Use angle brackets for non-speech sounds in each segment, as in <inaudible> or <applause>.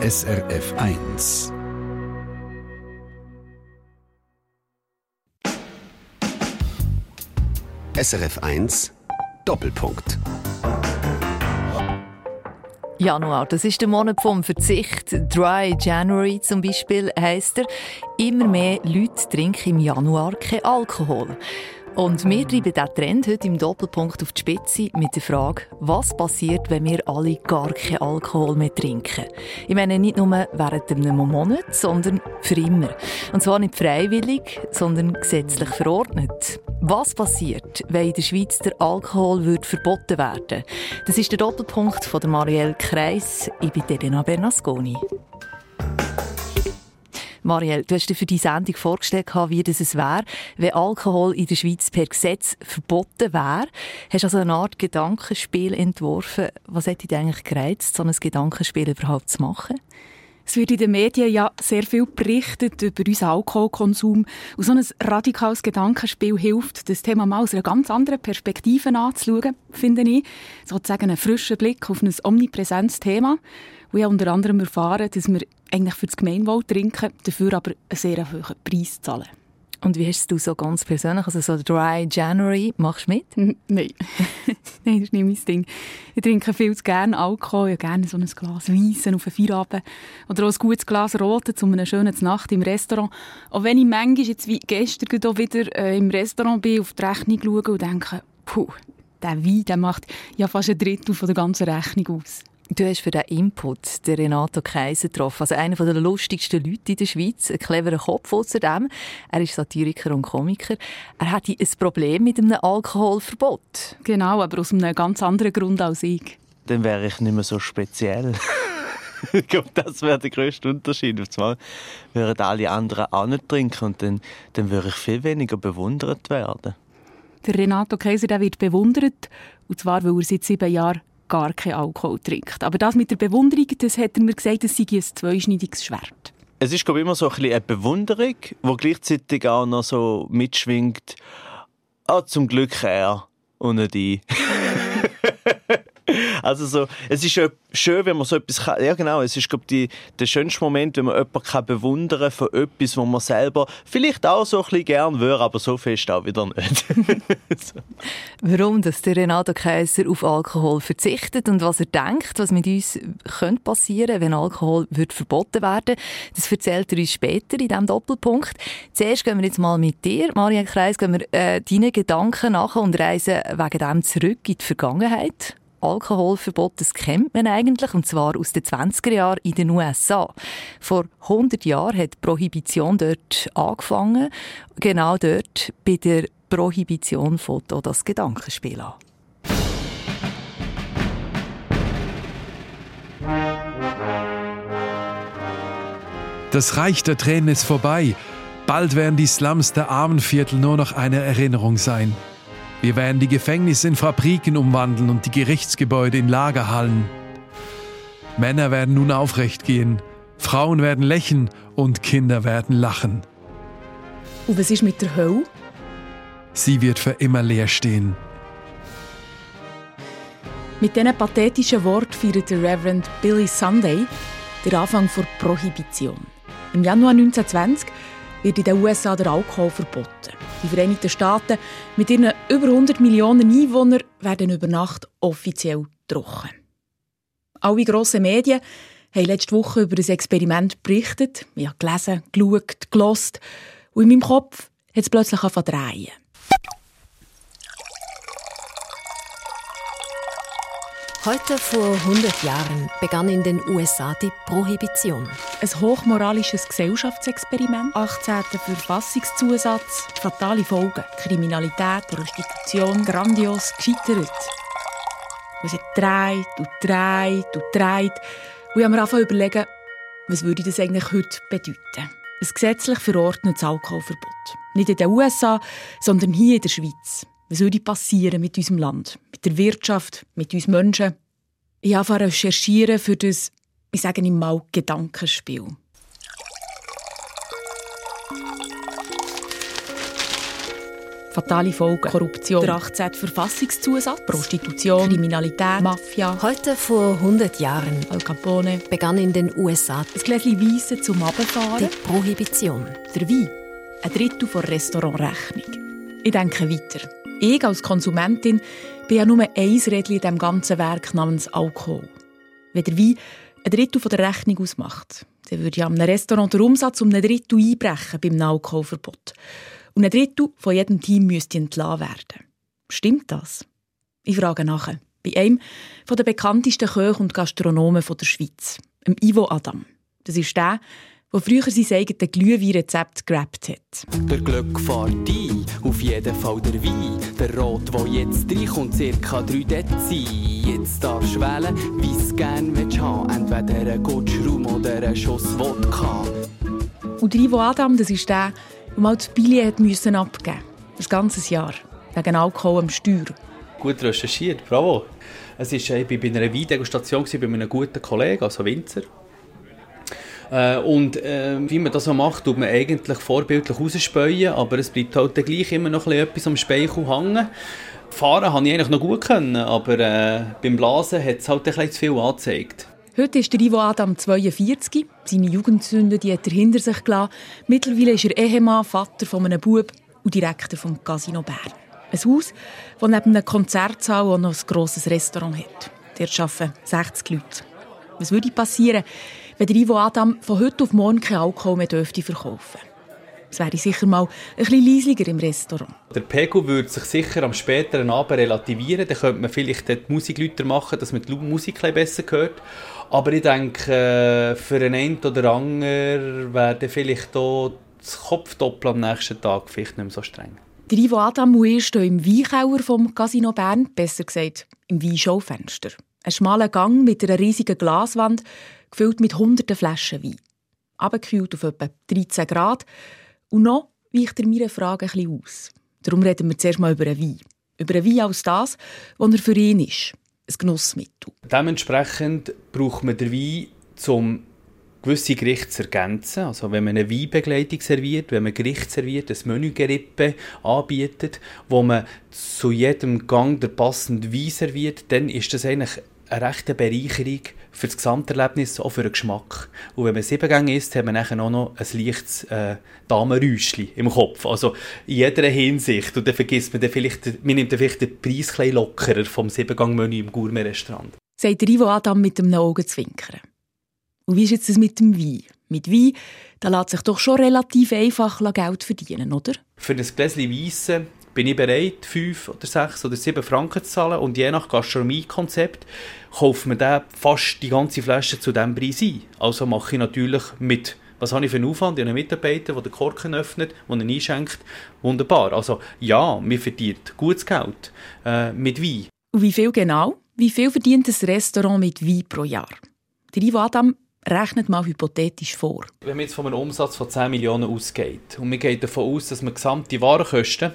SRF 1. SRF 1 Doppelpunkt. Januar, das ist der Monat vom Verzicht. Dry January zum Beispiel heisst er. Immer mehr Leute trinken im Januar kein Alkohol. Und wir treiben diesen Trend heute im Doppelpunkt auf die Spitze mit der Frage, was passiert, wenn wir alle gar keinen Alkohol mehr trinken? Ich meine nicht nur während einem Monat, sondern für immer. Und zwar nicht freiwillig, sondern gesetzlich verordnet. Was passiert, wenn in der Schweiz der Alkohol wird verboten werden? Das ist der Doppelpunkt von Marielle Kreis. Ich bin Elena Bernasconi. Marielle, du hast dir für die Sendung vorgestellt, wie das es wäre, wenn Alkohol in der Schweiz per Gesetz verboten wäre. Hast also eine Art Gedankenspiel entworfen. Was hätte dich eigentlich gereizt, so ein Gedankenspiel überhaupt zu machen? Es wird in den Medien ja sehr viel berichtet über unseren Alkoholkonsum. Und so ein radikales Gedankenspiel hilft, das Thema mal aus einer ganz anderen Perspektive anzuschauen, finde ich. Sozusagen einen frischen Blick auf ein omnipräsentes Thema. Und ich habe unter anderem erfahren, dass wir eigentlich für das Gemeinwohl trinken, dafür aber einen sehr hohen Preis zahlen. Und wie hast du so ganz persönlich, also so Dry January, machst du mit? Nein. <laughs> Nein, das ist nicht mein Ding. Ich trinke viel zu gerne Alkohol, ich gerne so ein Glas Weissen auf einen Feierabend oder auch ein gutes Glas Rote zu einer schönen Nacht im Restaurant. Auch wenn ich manchmal, jetzt wie gestern auch wieder äh, im Restaurant bin, auf die Rechnung schaue und denke, puh, der Wein der macht ja fast ein Drittel von der ganzen Rechnung aus. Du hast für diesen Input den Renato Kaiser getroffen, also einer der lustigsten Leute in der Schweiz, ein cleverer Kopf außerdem. Er ist Satiriker und Komiker. Er hatte ein Problem mit einem Alkoholverbot. Genau, aber aus einem ganz anderen Grund als ich. Dann wäre ich nicht mehr so speziell. <laughs> ich glaube, das wäre der grösste Unterschied. Auf einmal würden alle anderen auch nicht trinken und dann, dann würde ich viel weniger bewundert werden. Der Renato Kaiser der wird bewundert, und zwar, weil er seit sieben Jahren gar keinen Alkohol trinkt. Aber das mit der Bewunderung, das hat er mir gesagt, das sei ein zweischneidiges Schwert. Es ist glaube ich, immer so ein eine Bewunderung, die gleichzeitig auch noch so mitschwingt. Ah, zum Glück er und nicht ich. <laughs> <laughs> Also so, es ist schön, wenn man so etwas kann. Ja genau, es ist glaube ich der schönste Moment, wenn man jemanden kann bewundern von etwas, wo man selber vielleicht auch so ein bisschen gern würde, aber so fest auch wieder nicht. so. <laughs> Warum dass der Renato Kaiser auf Alkohol verzichtet und was er denkt, was mit uns könnte passieren, wenn Alkohol wird verboten werden, das erzählt er uns später in diesem Doppelpunkt. Zuerst gehen wir jetzt mal mit dir, Marianne Kreis, gehen wir äh, deinen Gedanken nach und reisen wegen dem zurück in die Vergangenheit. Alkoholverbot, das kennt man eigentlich, und zwar aus den 20er Jahren in den USA. Vor 100 Jahren hat die Prohibition dort angefangen. Genau dort bei der Prohibition auch das Gedankenspiel an. Das Reich der Tränen ist vorbei. Bald werden die Slums der Armenviertel nur noch eine Erinnerung sein. Wir werden die Gefängnisse in Fabriken umwandeln und die Gerichtsgebäude in Lagerhallen. Männer werden nun aufrecht gehen, Frauen werden lächeln und Kinder werden lachen. Und was ist mit der Hölle? Sie wird für immer leer stehen. Mit diesen pathetischen Worten feiert der Reverend Billy Sunday den Anfang der Prohibition. Im Januar 1920 wird in den USA der Alkohol verboten. Die Vereinigten Staaten mit ihren über 100 Millionen Einwohnern werden über Nacht offiziell trocken. Alle grossen Medien haben letzte Woche über das Experiment berichtet. Ich habe gelesen, geschaut, gelost. Und in meinem Kopf hat es plötzlich angefangen zu drehen. Heute vor 100 Jahren begann in den USA die Prohibition. Ein hochmoralisches Gesellschaftsexperiment, 18. Verfassungszusatz, fatale Folgen, Kriminalität, Prostitution, grandios gescheitert. Und es hat dreht und dreht und dreht. Und ich habe mir angefangen überlegen, was würde das eigentlich heute bedeuten? Ein gesetzlich verordnetes Alkoholverbot. Nicht in den USA, sondern hier in der Schweiz. Was würde passieren mit unserem Land, mit der Wirtschaft, mit uns Menschen? Ich habe recherchieren für das, ich sage mal, Gedankenspiel. Fatale Folgen, Korruption, der 18. Verfassungszusatz, Prostitution, Kriminalität, Mafia. Heute vor 100 Jahren Al Capone begann in den USA ein Gläschen Weisse zum Abfahren. die Prohibition. Der Wein, ein Drittel der Restaurantrechnung. Ich denke weiter. Ich als Konsumentin bin ja nur ein Rädchen in diesem ganzen Werk namens Alkohol. Wenn der Wein ein Drittel der Rechnung ausmacht, dann würde ja einem Restaurant der Umsatz um ein Drittel einbrechen beim Alkoholverbot. Und ein Drittel von jedem Team müsste entlassen werden. Stimmt das? Ich frage nach. Bei einem der bekanntesten Köche und Gastronomen der Schweiz, dem Ivo Adam. Das ist der, der früher sein eigenes Glühwein-Rezept gerappt hat. Der Glück fährt ein, auf jeden Fall der Wein. Der Rot, der jetzt reinkommt, circa 3 Dezi. Jetzt darfst du wählen, wie es gern willst haben. Entweder ein Gutschraum oder ein Schuss Wodka. Und der Ivo Adam, das ist der, der mal das müssen abgeben musste. Ein ganzes Jahr. Wegen Alkohol am Steuer. Gut recherchiert, bravo. Es ist, ich war bei einer Weindegustation bei einem guten Kollegen, also Winzer. Äh, und äh, wie man das so macht, tut man eigentlich vorbildlich rausspäuen, aber es bleibt halt gleich immer noch etwas am Speichel hängen. Fahren habe ich eigentlich noch gut können, aber äh, beim Blasen hat es halt bisschen zu viel angezeigt. Heute ist der Ivo Adam 42. Seine Jugendsünde die hat er hinter sich gelassen. Mittlerweile ist er Ehemann, Vater von einem Bub und Direktor vom Casino Bern. Ein Haus, das neben einem Konzertsaal auch noch ein grosses Restaurant hat. Dort arbeiten 60 Leute. Was würde passieren, wenn der Ivo Adam von heute auf morgen kein Alkohol mehr dürfte verkaufen es wäre sicher mal ein bisschen im Restaurant. Der Pegel würde sich sicher am späteren Abend relativieren. Dann könnte man vielleicht die Musik lauter machen, dass man die Musik besser hört. Aber ich denke, äh, für einen oder anderen wäre vielleicht auch das Kopfdoppel am nächsten Tag vielleicht nicht mehr so streng. Der Ivo Adam und ich stehen im Weinkeller vom Casino Bern, besser gesagt im Weinschaufenster. Ein schmaler Gang mit einer riesigen Glaswand, gefüllt mit hunderten Flaschen Wein. Abgekühlt auf etwa 13 Grad. Und noch weicht er meine Frage ein bisschen aus. Darum reden wir zuerst mal über einen Wein. Über einen Wein als das, was er für ihn ist. Ein Genussmittel. Dementsprechend braucht man den Wein, um gewisse Gerichte zu ergänzen. Also wenn man eine Weinbegleitung serviert, wenn man Gericht serviert, ein Menügerippe anbietet, wo man zu jedem Gang der passende Wein serviert, dann ist das eigentlich eine rechte Bereicherung für das Gesamterlebnis, auch für den Geschmack. Und wenn man sieben Gänge isst, hat man nachher auch noch ein leichtes äh, Damenräuschchen im Kopf. Also in jeder Hinsicht. Und dann vergisst man dann vielleicht, man nimmt dann vielleicht den Preis ein lockerer vom Siebengang-Menü im Gourmet-Restaurant. Sagt Ivo Adam mit dem Augenzwinkern. Und wie ist jetzt das mit dem Wein? Mit Wein, da lässt sich doch schon relativ einfach Geld verdienen, oder? Für ein Gläschen Weisse bin ich bereit, fünf oder sechs oder sieben Franken zu zahlen und je nach Gastronomiekonzept kauft man dann fast die ganze Flasche zu diesem Preis ein. Also mache ich natürlich mit was habe ich für einen Aufwand? Ich habe einen Mitarbeiter, der den Korken öffnet, der ihn einschenkt. Wunderbar. Also ja, mir verdient gutes Geld äh, mit Wein. Und wie viel genau? Wie viel verdient ein Restaurant mit Wein pro Jahr? Der Ivo Adam Rechnet mal hypothetisch vor. Wenn man jetzt von einem Umsatz von 10 Millionen ausgeht und man geht davon aus, dass man gesamte Warenkosten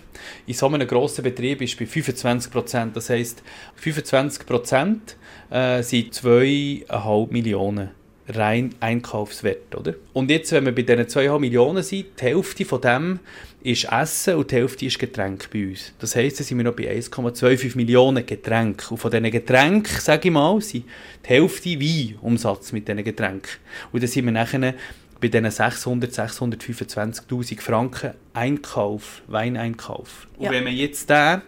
in so einem grossen Betrieb ist bei 25 Prozent, das heisst 25 Prozent äh, sind 2,5 Millionen rein Einkaufswert, oder? Und jetzt, wenn wir bei diesen 2,5 Millionen sind, die Hälfte von dem ist Essen und die Hälfte ist Getränk bei uns. Das heisst, da sind wir noch bei 1,25 Millionen Getränken. Und von diesen Getränken, sage ich mal, sind die Hälfte Weinumsatz mit diesen Getränken. Und dann sind wir nachher bei diesen 600, 625'000 Franken Einkauf, Weineinkauf. Und ja. wenn man jetzt den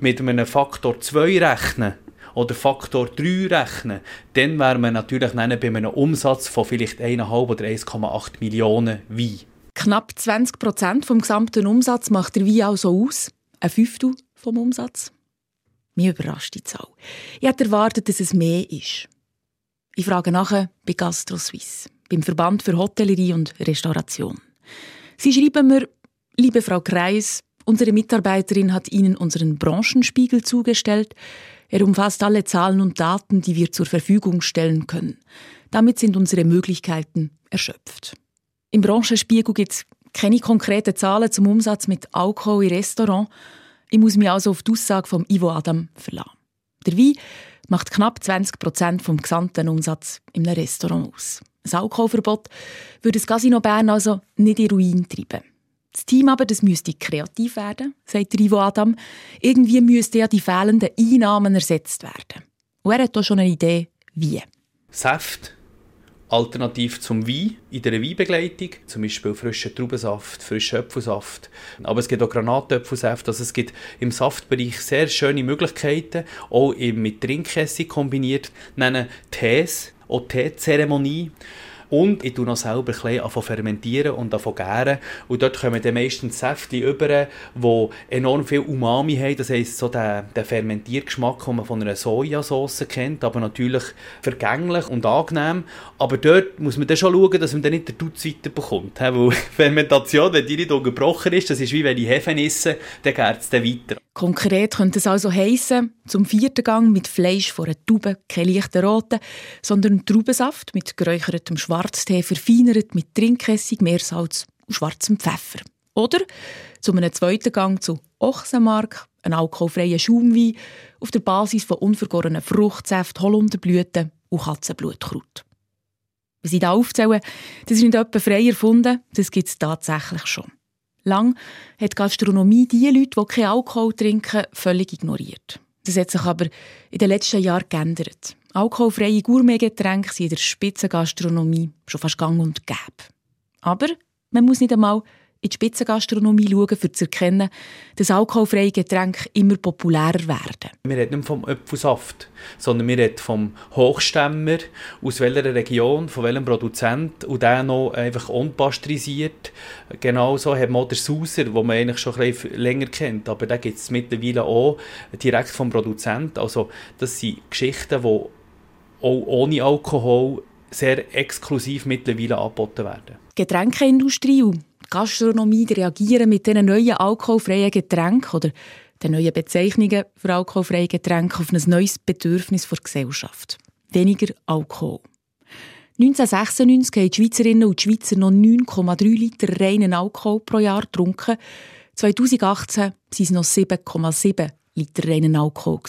mit einem Faktor 2 rechnen oder Faktor 3 rechnen, dann wären wir natürlich bei einem Umsatz von vielleicht 1,5 oder 1,8 Millionen Wein. Knapp 20 Prozent vom gesamten Umsatz macht der Wein also aus. Ein Fünftel vom Umsatz. Mir überrascht die Zahl. Ich hätte erwartet, dass es mehr ist. Ich frage nachher bei GastroSuisse, beim Verband für Hotellerie und Restauration. Sie schreiben mir, liebe Frau Kreis, unsere Mitarbeiterin hat Ihnen unseren Branchenspiegel zugestellt. Er umfasst alle Zahlen und Daten, die wir zur Verfügung stellen können. Damit sind unsere Möglichkeiten erschöpft. Im Branchenspiegel gibt es keine konkreten Zahlen zum Umsatz mit Alkohol im Restaurant. Ich muss mich also auf die Aussage von Ivo Adam verlassen. Der Wein macht knapp 20 Prozent vom gesamten Umsatz im Restaurant aus. Ein Alkoholverbot würde das Casino Bern also nicht in Ruin treiben. Das Team aber das müsste kreativ werden, sagt Ivo Adam. Irgendwie müssten ja die fehlenden Einnahmen ersetzt werden. Und er hat auch schon eine Idee, wie. Saft alternativ zum Wein in der Weinbegleitung, zum Beispiel frischen Traubensaft, frischen Apfelsaft. Aber es gibt auch Granatäpfelsaft, also es gibt im Saftbereich sehr schöne Möglichkeiten, auch mit Trinkessig kombiniert, nennen Tees, auch Teezeremonie. Und ich tue noch selber ein bisschen fermentieren und gären. Und dort kommen dann meistens Säfte über, die enorm viel Umami haben. Das heisst, so der, der Fermentiergeschmack, den man von einer Sojasauce kennt, aber natürlich vergänglich und angenehm. Aber dort muss man dann schon schauen, dass man dann nicht den Dutz weiterbekommt. Weil <laughs> Fermentation, wenn die nicht unterbrochen ist, das ist wie wenn ich Hefe esse, dann geht es dann weiter. Konkret könnte es also heissen, zum vierten Gang mit Fleisch von einer Taube, kein leichter roten, sondern Traubensaft mit geräuchertem Schwarztee verfeinert mit Trinkessig, Meersalz und schwarzem Pfeffer. Oder zu einem zweiten Gang zu Ochsenmark, ein alkoholfreier Schaumwein auf der Basis von unvergorenen Fruchtsäften, Holunderblüten und Katzenblutkraut. Was ich hier aufzähle, das ist nicht etwa frei erfunden, das gibt es tatsächlich schon. Lang hat die Gastronomie die Leute, die keinen Alkohol trinken, völlig ignoriert. Das hat sich aber in den letzten Jahren geändert. Alkoholfreie Gourmetgetränke sind in der Spitzengastronomie schon fast gang und gäbe. Aber man muss nicht einmal in die Spitzengastronomie schauen, um zu erkennen, dass alkoholfreie Getränke immer populärer werden. Wir reden nicht vom Apfelsaft, sondern wir reden vom Hochstämmer, aus welcher Region, von welchem Produzent und der noch einfach unpasteurisiert. Genauso hat man auch den Sauser, den man eigentlich schon ein länger kennt, aber den gibt es mittlerweile auch direkt vom Produzent. Also das sind Geschichten, die auch ohne Alkohol sehr exklusiv mittlerweile angeboten werden. Die Getränkeindustrie und Gastronomie reagieren mit diesen neuen alkoholfreien Getränken oder den neuen Bezeichnungen für alkoholfreie Getränke auf ein neues Bedürfnis der Gesellschaft. Weniger Alkohol. 1996 haben die Schweizerinnen und Schweizer noch 9,3 Liter reinen Alkohol pro Jahr getrunken. 2018 waren es noch 7,7 Liter reinen Alkohol.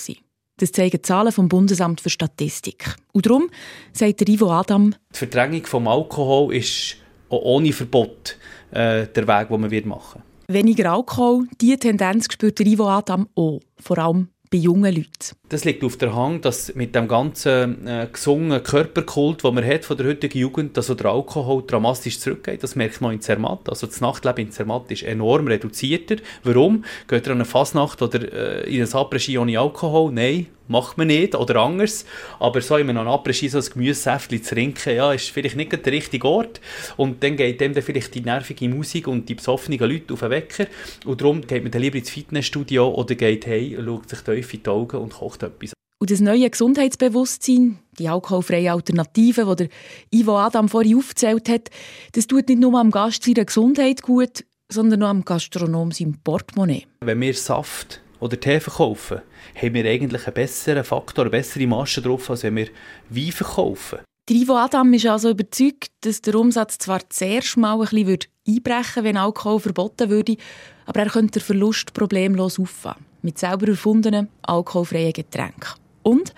Das zeigen Zahlen vom Bundesamt für Statistik. Und darum sagt Ivo Adam, die Verdrängung vom Alkohol ist auch ohne Verbot äh, der Weg, den man machen wird. Weniger Alkohol, diese Tendenz spürt Ivo Adam auch, vor allem bei jungen Leuten. Das liegt auf der Hand, dass mit dem ganzen äh, gesungenen Körperkult, den man hat von der heutigen Jugend, dass der Alkohol dramatisch zurückgeht. Das merkt man in Zermatt. Also das Nachtleben in Zermatt ist enorm reduzierter. Warum? Geht ihr an eine Fasnacht oder äh, in ein Après-Ski ohne Alkohol? Nein, macht man nicht oder anders. Aber so in einem Après-Ski so ein Gemüsesäftchen zu trinken, ja, ist vielleicht nicht der richtige Ort. Und dann geht dem dann vielleicht die nervige Musik und die besoffenen Leute auf den Wecker. Und darum geht man dann lieber ins Fitnessstudio oder geht hey, schaut sich tief in die Augen und kocht etwas. Und das neue Gesundheitsbewusstsein, die alkoholfreie Alternative, die Ivo Adam vorhin aufgezählt hat, das tut nicht nur am Gast seiner Gesundheit gut, sondern auch am Gastronom seinem Portemonnaie. Wenn wir Saft oder Tee verkaufen, haben wir eigentlich einen besseren Faktor, eine bessere Masche drauf, als wenn wir Wein verkaufen. Der Ivo Adam ist also überzeugt, dass der Umsatz zwar zuerst mal ein bisschen einbrechen würde, wenn Alkohol verboten würde, aber er könnte den Verlust problemlos auffangen. Mit selber erfundenen, alkoholfreien Getränken. Und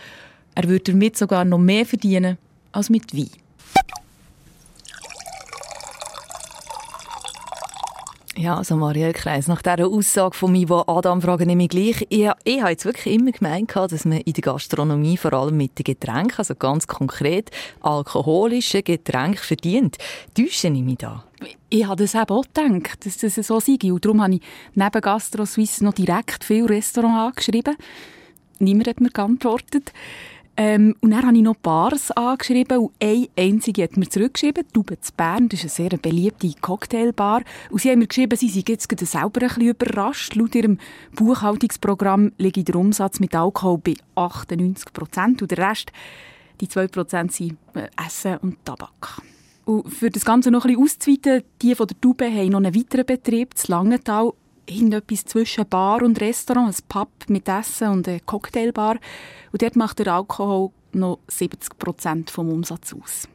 er würde damit sogar noch mehr verdienen als mit Wein. Ja, also Maria Kreis, nach dieser Aussage von mir, wo Adam frage ich mich gleich, ich, ich habe jetzt wirklich immer gemeint, dass man in der Gastronomie vor allem mit den Getränken, also ganz konkret alkoholische Getränke verdient. Täusche ich mich da? Ich habe das eben auch gedacht, dass das so sei. Und darum habe ich neben Gastro Suisse noch direkt viele Restaurants angeschrieben. Niemand hat mir geantwortet. Ähm, und dann habe ich noch Bars angeschrieben und eine einzige hat mir zurückgeschrieben, Tube zu Bern, das ist eine sehr beliebte Cocktailbar. Und sie haben mir geschrieben, sie sind jetzt selber ein bisschen überrascht. Laut ihrem Buchhaltungsprogramm liegt der Umsatz mit Alkohol bei 98 Prozent und der Rest, die 2 Prozent, sind äh, Essen und Tabak. Und für das Ganze noch ein bisschen auszuweiten, die von der Tube haben noch einen weiteren Betrieb, das Langenthal, irgendetwas zwischen Bar und Restaurant, ein Pub mit Essen und eine Cocktailbar. Und dort macht der Alkohol noch 70 Prozent vom Umsatz aus.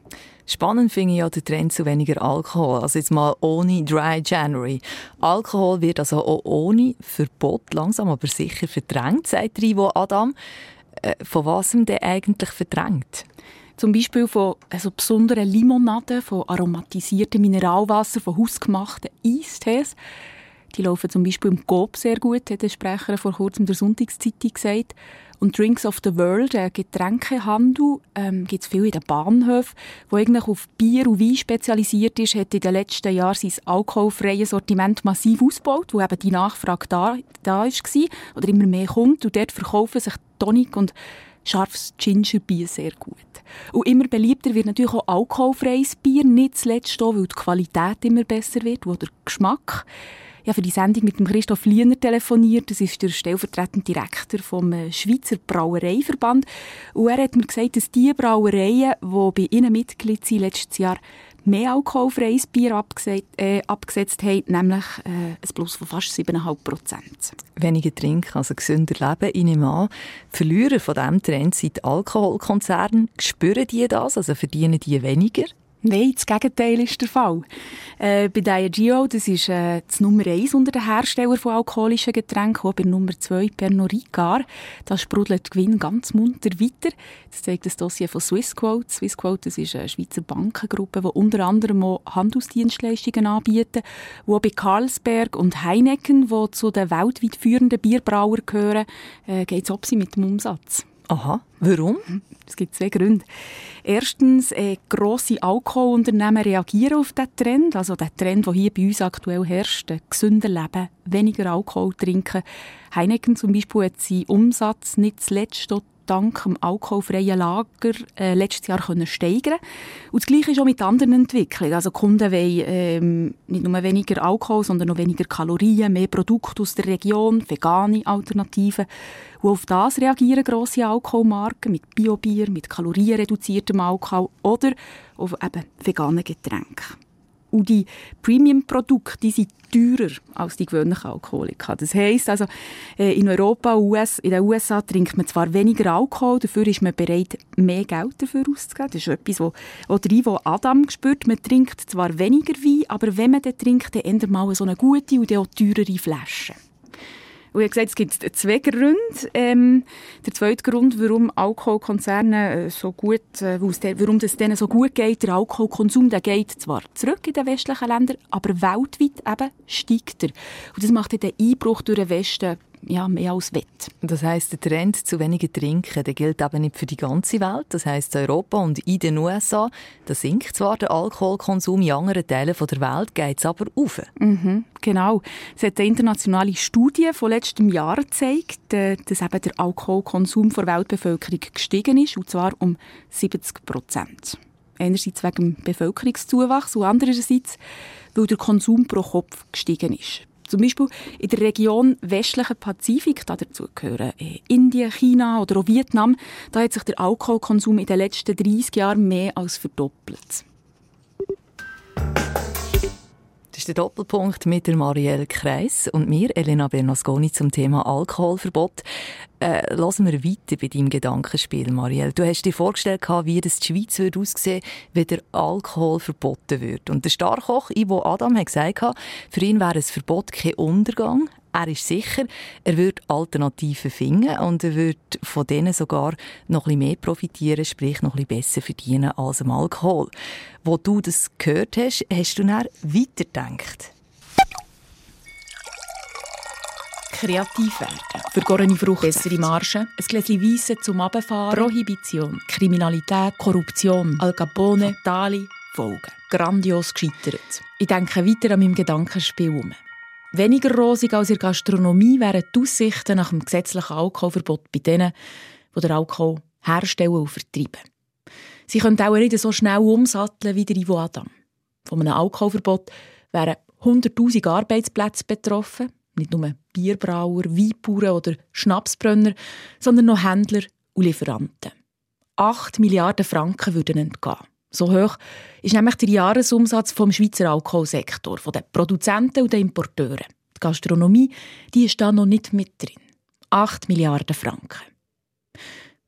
Spannend finde ich ja den Trend zu weniger Alkohol. Also jetzt mal ohne Dry January. Alkohol wird also auch ohne Verbot langsam aber sicher verdrängt, sagt Rivo Adam. Äh, von was denn eigentlich verdrängt? Zum Beispiel von also besonderen Limonaden, von aromatisiertem Mineralwasser, von hausgemachten Eistees. Die laufen zum Beispiel im Coop sehr gut, hat der Sprecher vor kurzem der Sonntagszeitung gesagt. Und Drinks of the World, ein Getränkehandel, ähm, gibt es viel in den Bahnhöfen, wo eigentlich auf Bier und Wein spezialisiert ist, hat in den letzten Jahren sein alkoholfreies Sortiment massiv ausgebaut, wo eben die Nachfrage da, da ist, oder immer mehr kommt. Und dort verkaufen sich Tonic und scharfes Gingerbier sehr gut. Und immer beliebter wird natürlich auch alkoholfreies Bier, nicht zuletzt auch, weil die Qualität immer besser wird, oder der Geschmack ja, für die Sendung mit dem Christoph Liener telefoniert. Das ist der stellvertretende Direktor vom äh, Schweizer Brauereiverband. Und er hat mir gesagt, dass die Brauereien, die bei ihnen Mitglied sind, letztes Jahr mehr alkoholfreies Bier abgesetzt, äh, abgesetzt haben, nämlich äh, ein Plus von fast 7,5 Prozent. Weniger trinken, also gesünder leben, ich nehme an. Verlierer von diesem Trend sind Alkoholkonzerne. Spüren die das? Also verdienen die weniger? Nein, das Gegenteil ist der Fall. Äh, bei Diageo, das ist äh, das Nummer eins unter den Herstellern von alkoholischen Getränken, auch bei Nummer zwei Pernod Ricard. Da sprudelt der Gewinn ganz munter weiter. Das zeigt das Dossier von Swissquote. Swissquote, das ist eine Schweizer Bankengruppe, die unter anderem auch Handelsdienstleistungen anbietet, auch bei Carlsberg und Heineken, die zu den weltweit führenden Bierbrauern gehören, äh, geht es mit dem Umsatz. Aha, warum? Es gibt zwei Gründe. Erstens, äh, grosse Alkoholunternehmen reagieren auf diesen Trend, also der Trend, der hier bei uns aktuell herrscht, gesünder leben, weniger Alkohol trinken. Heineken zum Beispiel hat seinen Umsatz nicht zuletzt dank dem alkoholfreien Lager äh, letztes Jahr können steigern Und das Gleiche ist auch mit anderen Entwicklungen. Also Kunden wollen ähm, nicht nur weniger Alkohol, sondern noch weniger Kalorien, mehr Produkte aus der Region, vegane Alternativen. Und auf das reagieren grosse Alkoholmarken mit Biobier, mit kalorienreduziertem Alkohol oder auf eben veganen Getränken. Und die Premium-Produkte, die sind teurer als die gewöhnlichen Alkoholiker. Das heisst also, äh, in Europa US, in den USA trinkt man zwar weniger Alkohol, dafür ist man bereit, mehr Geld dafür auszugeben. Das ist etwas, wo, wo Adam spürt. Man trinkt zwar weniger Wein, aber wenn man den trinkt, dann ändert mal so eine gute und auch teurere Flasche. Und ich habe gesagt, es gibt zwei Gründe. Ähm, der zweite Grund, warum Alkoholkonzerne äh, so gut, äh, warum es denen so gut geht, der Alkoholkonsum, der geht zwar zurück in den westlichen Ländern, aber weltweit eben steigt er. Und das macht den Einbruch durch den Westen ja, mehr als wett. Das heißt, der Trend zu weniger trinken, der gilt aber nicht für die ganze Welt. Das heißt, in Europa und in den USA, da sinkt zwar der Alkoholkonsum, in anderen Teilen der Welt geht es aber auf. Mhm, genau. Es hat eine internationale Studie von letztem Jahr gezeigt, äh, dass eben der Alkoholkonsum der Weltbevölkerung gestiegen ist, und zwar um 70 Prozent. Einerseits wegen dem Bevölkerungszuwachs und andererseits, weil der Konsum pro Kopf gestiegen ist. Zum Beispiel in der Region westlichen Pazifik, da dazu gehören äh, Indien, China oder auch Vietnam, da hat sich der Alkoholkonsum in den letzten 30 Jahren mehr als verdoppelt. Das ist der Doppelpunkt mit der Marielle Kreis und mir, Elena Bernasconi, zum Thema Alkoholverbot. Äh, lassen wir weiter bei deinem Gedankenspiel, Marielle. Du hast dir vorgestellt, wie das die Schweiz würde aussehen wenn der Alkohol verboten wird. Und der Starkoch Ivo Adam hat gesagt, für ihn wäre ein Verbot kein Untergang. Er ist sicher, er wird Alternativen finden und er wird von denen sogar noch ein bisschen mehr profitieren, sprich noch ein bisschen besser verdienen als am Alkohol. Wo du das gehört hast, hast du dann weitergedacht? Kreativ werden. Vergorene Frucht, bessere Margen, ein Gläschen Weisse zum Abfahren, Prohibition, Kriminalität, Korruption, Al Capone, Dali, Folgen. Grandios gescheitert. Ich denke weiter an meinem Gedankenspiel um. Weniger rosig als in der Gastronomie wären die Aussichten nach dem gesetzlichen Alkoholverbot bei denen, die den Alkohol herstellen und vertreiben. Sie können auch nicht so schnell umsatteln wie der Ivo Adam. Von einem Alkoholverbot wären 100'000 Arbeitsplätze betroffen, nicht nur Bierbrauer, Weinbauern oder Schnapsbrenner, sondern noch Händler und Lieferanten. 8 Milliarden Franken würden entgehen. So hoch ist nämlich der Jahresumsatz vom Schweizer Alkoholsektor, von den Produzenten und den Importeuren. Die Gastronomie die ist da noch nicht mit drin. 8 Milliarden Franken.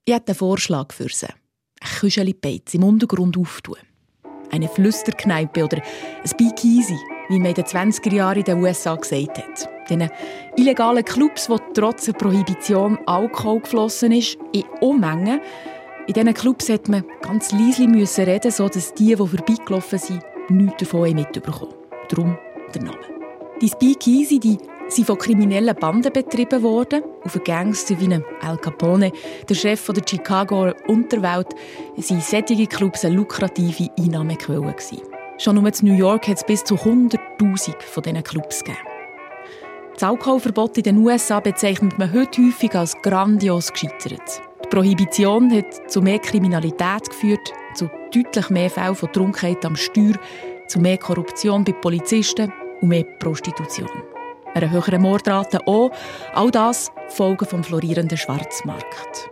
Ich hätte einen Vorschlag für sie. Ein Kücheli Beiz im Untergrund auftun. Eine Flüsterkneipe oder ein Speakeasy, wie man in den 20er Jahren in den USA gesagt hat. Diesen illegalen Clubs, wo trotz der Prohibition Alkohol geflossen ist, in Unmengen, In diesen Clubs musste man ganz leise reden, sodass die, die vorbeigelaufen sind, nichts davon mitbekommen Darum der Name. Die Speakeasy die sind von kriminellen Banden betrieben worden. Einen Gangster wie Al Capone, der Chef der Chicago Unterwelt, waren solche Clubs eine lukrative Einnahmequelle. Schon nur in New York hat es bis zu 100'000 von diesen Clubs gegeben. Das Alkoholverbot in den USA bezeichnet man heute häufig als grandios gescheitert. Die Prohibition hat zu mehr Kriminalität geführt, zu deutlich mehr Fällen von Trunkenheit am Steuer, zu mehr Korruption bei Polizisten und mehr Prostitution. Eine höhere Mordrate auch. All das Folgen vom florierenden Schwarzmarkt.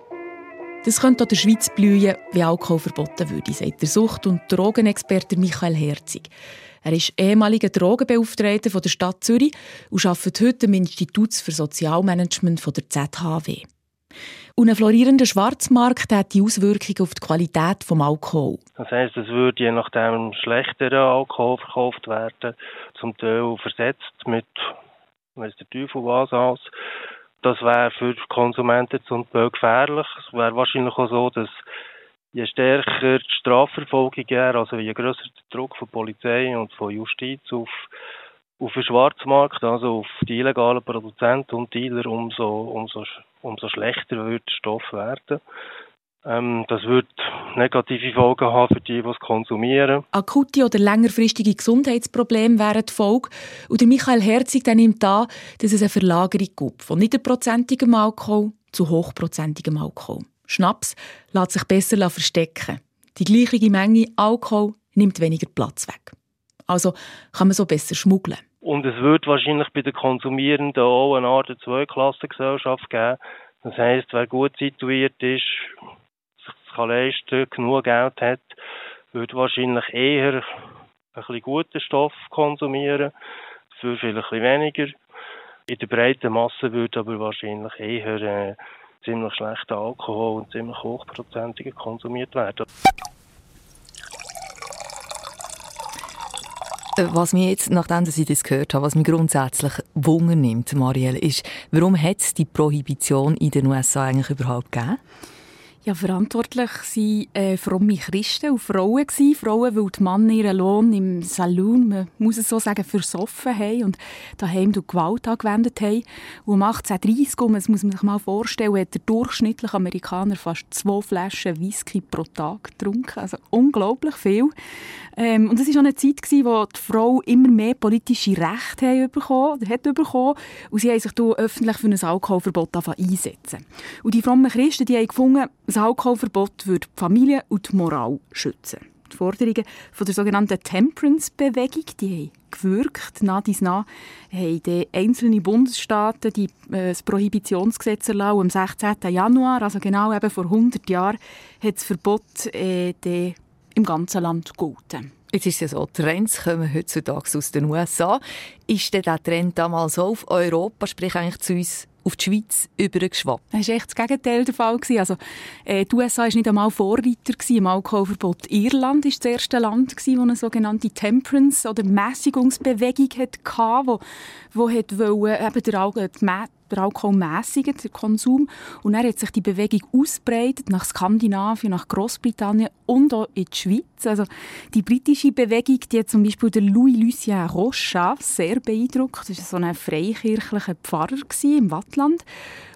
Das könnte auch der Schweiz blühen, wie Alkohol verboten würde, sagt der Sucht- und Drogenexperte Michael Herzig. Er ist ehemaliger Drogenbeauftragter der Stadt Zürich und arbeitet heute im Institut für Sozialmanagement der ZHW. Und ein florierender Schwarzmarkt hat die Auswirkungen auf die Qualität des Alkohols. Das heisst, es würde je nachdem schlechterer Alkohol verkauft werden, zum Teil versetzt mit, weiss der Teufel was aus. Das wäre für Konsumenten zum Teil gefährlich. Es wäre wahrscheinlich auch so, dass je stärker die Strafverfolgung wäre, also je grösser der Druck von Polizei und von Justiz auf auf den Schwarzmarkt, also auf die illegalen Produzenten und Dealer, umso, umso, umso schlechter wird der Stoff werden. Ähm, das wird negative Folgen haben für die, die es konsumieren. Akute oder längerfristige Gesundheitsprobleme wären die Folge. Und der Michael Herzig der nimmt an, dass es eine Verlagerung gibt von niederprozentigem Alkohol zu hochprozentigem Alkohol. Schnaps lässt sich besser verstecken. Die gleiche Menge Alkohol nimmt weniger Platz weg. Also kann man so besser schmuggeln. Und es wird wahrscheinlich bei den Konsumierenden auch eine Art Zweiklassengesellschaft geben. Das heisst, wer gut situiert ist, kann leisten, genug Geld hat, wird wahrscheinlich eher ein bisschen guten Stoff konsumieren, für vielleicht ein weniger. In der breiten Masse wird aber wahrscheinlich eher äh, ziemlich schlechter Alkohol und ziemlich hochprozentiger konsumiert werden. Äh, was mir jetzt, nachdem ich das gehört habe, was mich grundsätzlich Wunder nimmt, Marielle, ist, warum hat es die Prohibition in den USA eigentlich überhaupt gegeben? Ja, verantwortlich waren äh, fromme Christen und Frauen. Gewesen. Frauen, weil die Männer ihren Lohn im Saloon, man muss es so sagen, versoffen haben und daheim durch Gewalt angewendet haben. Und um 1830, um, das muss man sich mal vorstellen, hat der durchschnittliche Amerikaner fast zwei Flaschen Whisky pro Tag getrunken. Also unglaublich viel. Ähm, und es war auch eine Zeit, in der die Frau immer mehr politische Rechte bekommen, hat bekommen und sie haben sich öffentlich für ein Alkoholverbot einsetzen. Und die frommen Christen die haben gefunden, das Alkoholverbot würde die Familie und die Moral schützen. Die Forderungen von der sogenannten Temperance-Bewegung, haben gewirkt. Nach dies nach haben einzelne Bundesstaaten die, äh, das Prohibitionsgesetz erlaubt. Am 16. Januar, also genau eben vor 100 Jahren, hat das Verbot äh, im ganzen Land gelten. Jetzt ist es ja so, Trends kommen heutzutage aus den USA. Ist denn der Trend damals auf Europa, sprich eigentlich zu uns auf die Schweiz übergeschwappt. Das war echt das Gegenteil der Fall. Also, äh, die USA war nicht einmal Vorreiter im Alkoholverbot. Irland war das erste Land, das eine sogenannte Temperance- oder Mäßigungsbewegung hatte, wo, wo hat wollen, eben der, die der Alkohol mäßigen, der Konsum. Und dann hat sich die Bewegung ausbreitet nach Skandinavien, nach Großbritannien und auch in die Schweiz. Also die britische Bewegung, die hat zum Beispiel der Louis-Lucien Rocha sehr beeindruckt. Das war so ein freikirchlicher Pfarrer im Wattland.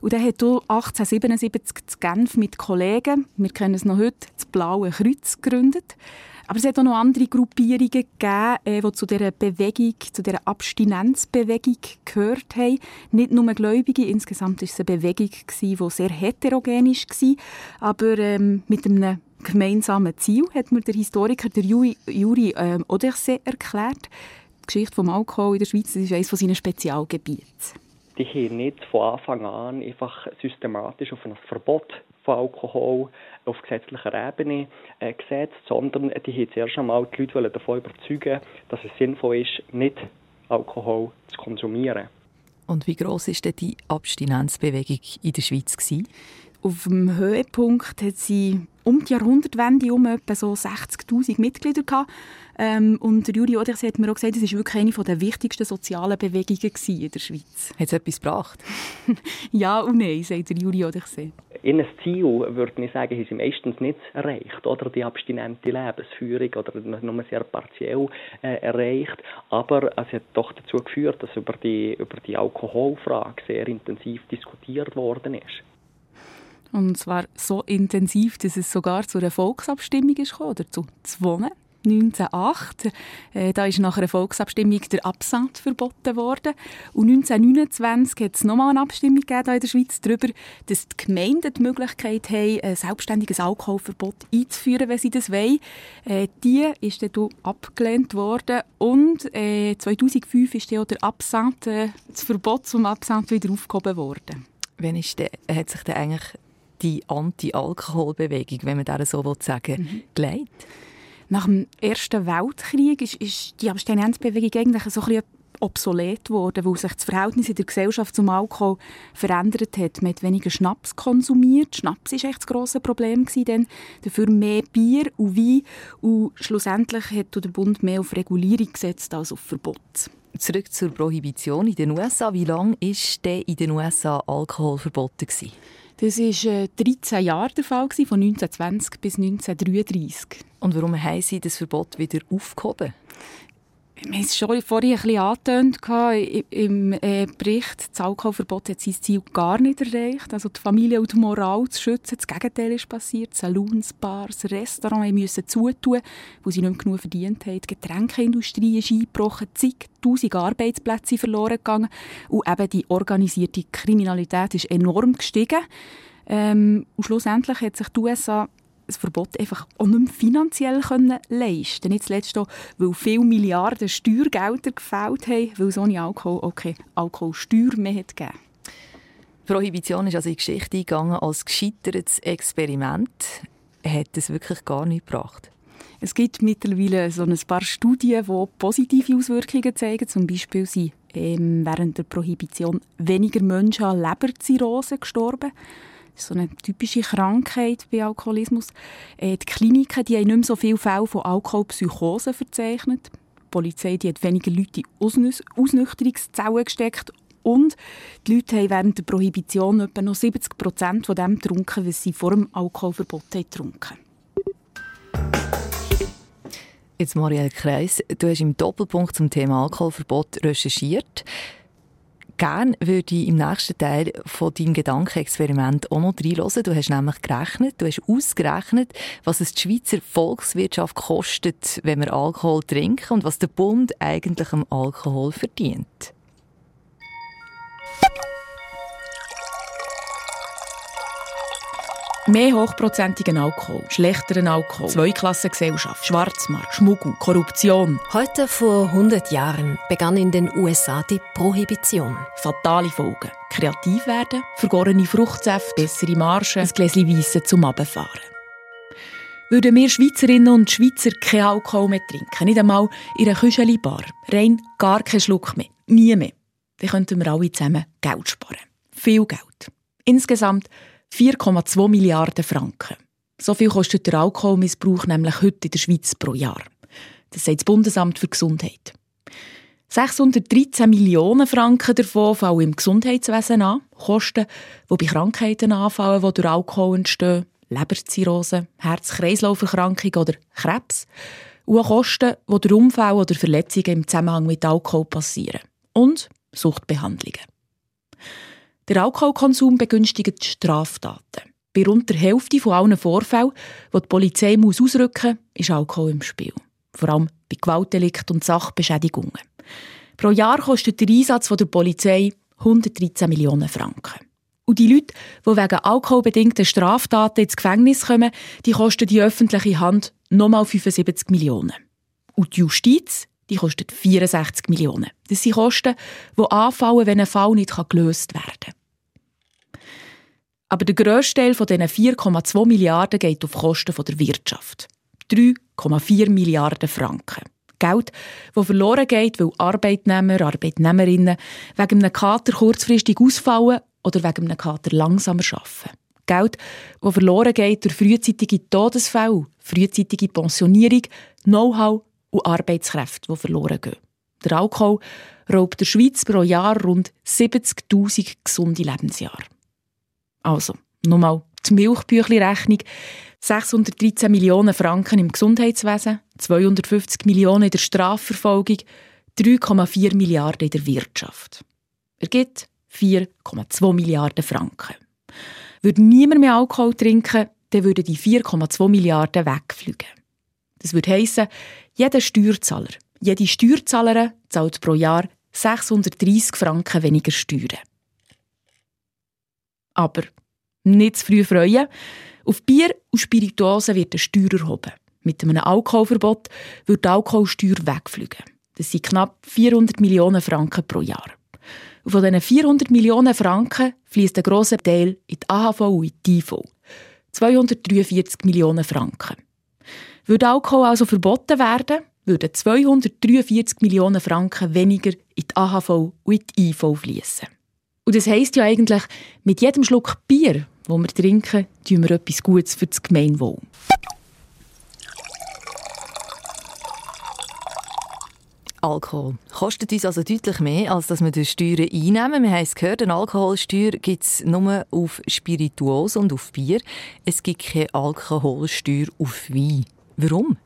Und er hat 1877 in Genf mit Kollegen, wir kennen es noch heute, das Blaue Kreuz gegründet. Aber es hat auch noch andere Gruppierungen gegeben, äh, die zu dieser Bewegung, zu dieser Abstinenzbewegung gehört haben. Nicht nur Gläubige, insgesamt war es eine Bewegung, die sehr heterogen war, aber ähm, mit einem gemeinsamen Ziel, hat mir der Historiker der Juri, Juri ähm, Oderse erklärt. Die Geschichte des Alkohol in der Schweiz ist eines seiner Spezialgebiete. Die haben nicht von Anfang an einfach systematisch auf ein Verbot von Alkohol auf gesetzlicher Ebene äh, gesetzt, sondern die haben zuerst einmal die Leute davon überzeugen, dass es sinnvoll ist, nicht Alkohol zu konsumieren. Und wie groß ist die Abstinenzbewegung in der Schweiz gewesen? Auf dem Höhepunkt hat sie um die Jahrhundertwende um etwa so 60'000 Mitglieder gehabt. Ähm, und Juri Oderse hat mir auch gesagt, es war wirklich eine der wichtigsten sozialen Bewegungen in der Schweiz. Hat es etwas gebracht? <laughs> ja und nein, sagt der Juri Oderse. In ein Ziel, würde ich sagen, sie meistens nicht erreicht. Oder die abstinente Lebensführung oder nur sehr partiell äh, erreicht. Aber es hat doch dazu geführt, dass über die, über die Alkoholfrage sehr intensiv diskutiert worden ist. Und zwar so intensiv, dass es sogar zu einer Volksabstimmung ist gekommen, oder zu zwei. 1908. Äh, da ist nach einer Volksabstimmung der Absatz verboten worden. Und 1929 hat es nochmal eine Abstimmung gegeben in der Schweiz darüber, dass die Gemeinden die Möglichkeit haben, ein selbstständiges Alkoholverbot einzuführen, wenn sie das wollen. Äh, die ist dann abgelehnt worden. Und äh, 2005 ist dann der Absatz, äh, das Verbot zum Absatz wieder aufgehoben worden. Wann ist der, hat sich denn eigentlich die Anti-Alkohol-Bewegung, wenn man das so sagen will, mhm. geleitet? Nach dem Ersten Weltkrieg ist, ist die Abstinenzbewegung eigentlich so ein bisschen obsolet geworden, weil sich das Verhältnis in der Gesellschaft zum Alkohol verändert hat. Man hat weniger Schnaps konsumiert. Schnaps war echt das grosse Problem dann. Dafür mehr Bier und Wein. Und schlussendlich hat der Bund mehr auf Regulierung gesetzt als auf Verbot. Zurück zur Prohibition in den USA. Wie lange war denn in den USA Alkohol verboten? Gewesen? Das war äh, 13 Jahre der Fall, von 1920 bis 1933. Und warum haben Sie das Verbot wieder aufgehoben? Wir haben es schon vorhin ein bisschen angetönt im äh, Bericht. Das Alkoholverbot hat sein Ziel gar nicht erreicht. Also die Familie und die Moral zu schützen. Das Gegenteil ist passiert. Saloons, Bars, Restaurants mussten zutun, wo sie nicht mehr genug verdient haben. Die Getränkeindustrie ist eingebrochen. Zigtausend Arbeitsplätze verloren gegangen. Und eben die organisierte Kriminalität ist enorm gestiegen. Ähm, und schlussendlich hat sich die USA das Verbot einfach auch nicht mehr finanziell können leisten Nicht zuletzt auch, weil viele Milliarden Steuergelder gefällt haben, weil es ohne Alkohol okay, Alkoholsteuer mehr hat gegeben Prohibition ist also in die Geschichte eingegangen als gescheitertes Experiment. Hat es wirklich gar nichts gebracht? Es gibt mittlerweile so ein paar Studien, die positive Auswirkungen zeigen. Zum Beispiel sind ähm, während der Prohibition weniger Menschen an Leberzirrhose gestorben so eine typische Krankheit bei Alkoholismus. Äh, die Kliniken die haben nicht mehr so viele Fälle von Alkoholpsychose verzeichnet. Die Polizei die hat weniger Leute in Ausnü Ausnüchterungszellen gesteckt und die Leute haben während der Prohibition etwa noch 70 Prozent von dem getrunken, was sie vor dem Alkoholverbot getrunken Jetzt Marielle Kreis, du hast im Doppelpunkt zum Thema Alkoholverbot recherchiert. Gerne würde ich im nächsten Teil von deinem Gedankenexperiment auch noch reinhören. Du hast nämlich gerechnet, du hast ausgerechnet, was es die Schweizer Volkswirtschaft kostet, wenn wir Alkohol trinken und was der Bund eigentlich am Alkohol verdient. Mehr hochprozentigen Alkohol, schlechteren Alkohol, Zweiklassengesellschaft, Schwarzmarkt, Schmuggel, Korruption. Heute vor 100 Jahren begann in den USA die Prohibition. Fatale Folgen. Kreativ werden, vergorene Fruchtsäfte, bessere Margen, ein Gläschen Weisse zum Abfahren. Würden wir Schweizerinnen und Schweizer kein Alkohol mehr trinken, nicht einmal in einer Kücheli-Bar, rein gar keinen Schluck mehr, nie mehr, dann könnten wir alle zusammen Geld sparen. Viel Geld. Insgesamt 4,2 Milliarden Franken. So viel kostet der Alkoholmissbrauch nämlich heute in der Schweiz pro Jahr. Das sagt das Bundesamt für Gesundheit. 613 Millionen Franken davon fallen im Gesundheitswesen an. Kosten, die bei Krankheiten anfallen, die durch Alkohol entstehen. Leberzirrhose, Herz-Kreislauf-Erkrankung oder Krebs. Und auch Kosten, die durch Unfälle oder Verletzungen im Zusammenhang mit Alkohol passieren. Und Suchtbehandlungen. Der Alkoholkonsum begünstigt Straftaten. Bei rund der Hälfte von allen Vorfällen, wo die Polizei ausrücken muss, ist Alkohol im Spiel. Vor allem bei Gewaltdelikten und Sachbeschädigungen. Pro Jahr kostet der Einsatz der Polizei 113 Millionen Franken. Und die Leute, die wegen alkoholbedingter Straftaten ins Gefängnis kommen, die kosten die öffentliche Hand nochmal 75 Millionen. Und die Justiz, die kostet 64 Millionen. Das sind Kosten, die anfallen, wenn ein Fall nicht gelöst werden kann. Aber der grösste Teil von diesen 4,2 Milliarden geht auf Kosten der Wirtschaft. 3,4 Milliarden Franken. Geld, das verloren geht, weil Arbeitnehmer, Arbeitnehmerinnen wegen einem Kater kurzfristig ausfallen oder wegen einem Kater langsamer arbeiten. Geld, das verloren geht durch frühzeitige Todesfälle, frühzeitige Pensionierung, Know-how und Arbeitskräfte, die verloren gehen. Der Alkohol raubt der Schweiz pro Jahr rund 70.000 gesunde Lebensjahre. Also, nochmal die Milchbüchli-Rechnung. 613 Millionen Franken im Gesundheitswesen, 250 Millionen in der Strafverfolgung, 3,4 Milliarden in der Wirtschaft. Er gibt 4,2 Milliarden Franken. Würde niemand mehr Alkohol trinken, dann würden die 4,2 Milliarden wegfliegen. Das würde heissen, jeder Steuerzahler, jede Steuerzahlerin zahlt pro Jahr 630 Franken weniger Steuern. Aber nicht zu früh freuen. Auf Bier und Spirituosen wird eine Steuer erhoben. Mit einem Alkoholverbot würde die Alkoholsteuer wegfliegen. Das sind knapp 400 Millionen Franken pro Jahr. Und von diesen 400 Millionen Franken fließt ein grosser Teil in die AHV und in die IV. 243 Millionen Franken. Würde Alkohol also verboten werden, würden 243 Millionen Franken weniger in die AHV und in die IV fließen. Und das heisst ja eigentlich, mit jedem Schluck Bier, wo wir trinken, tun wir etwas Gutes für das Gemeinwohl. Alkohol kostet uns also deutlich mehr, als dass wir durch Steuern einnehmen. Wir haben es gehört, eine Alkoholsteuer gibt es nur auf Spirituosen und auf Bier. Es gibt keine Alkoholsteuer auf Wein. Warum?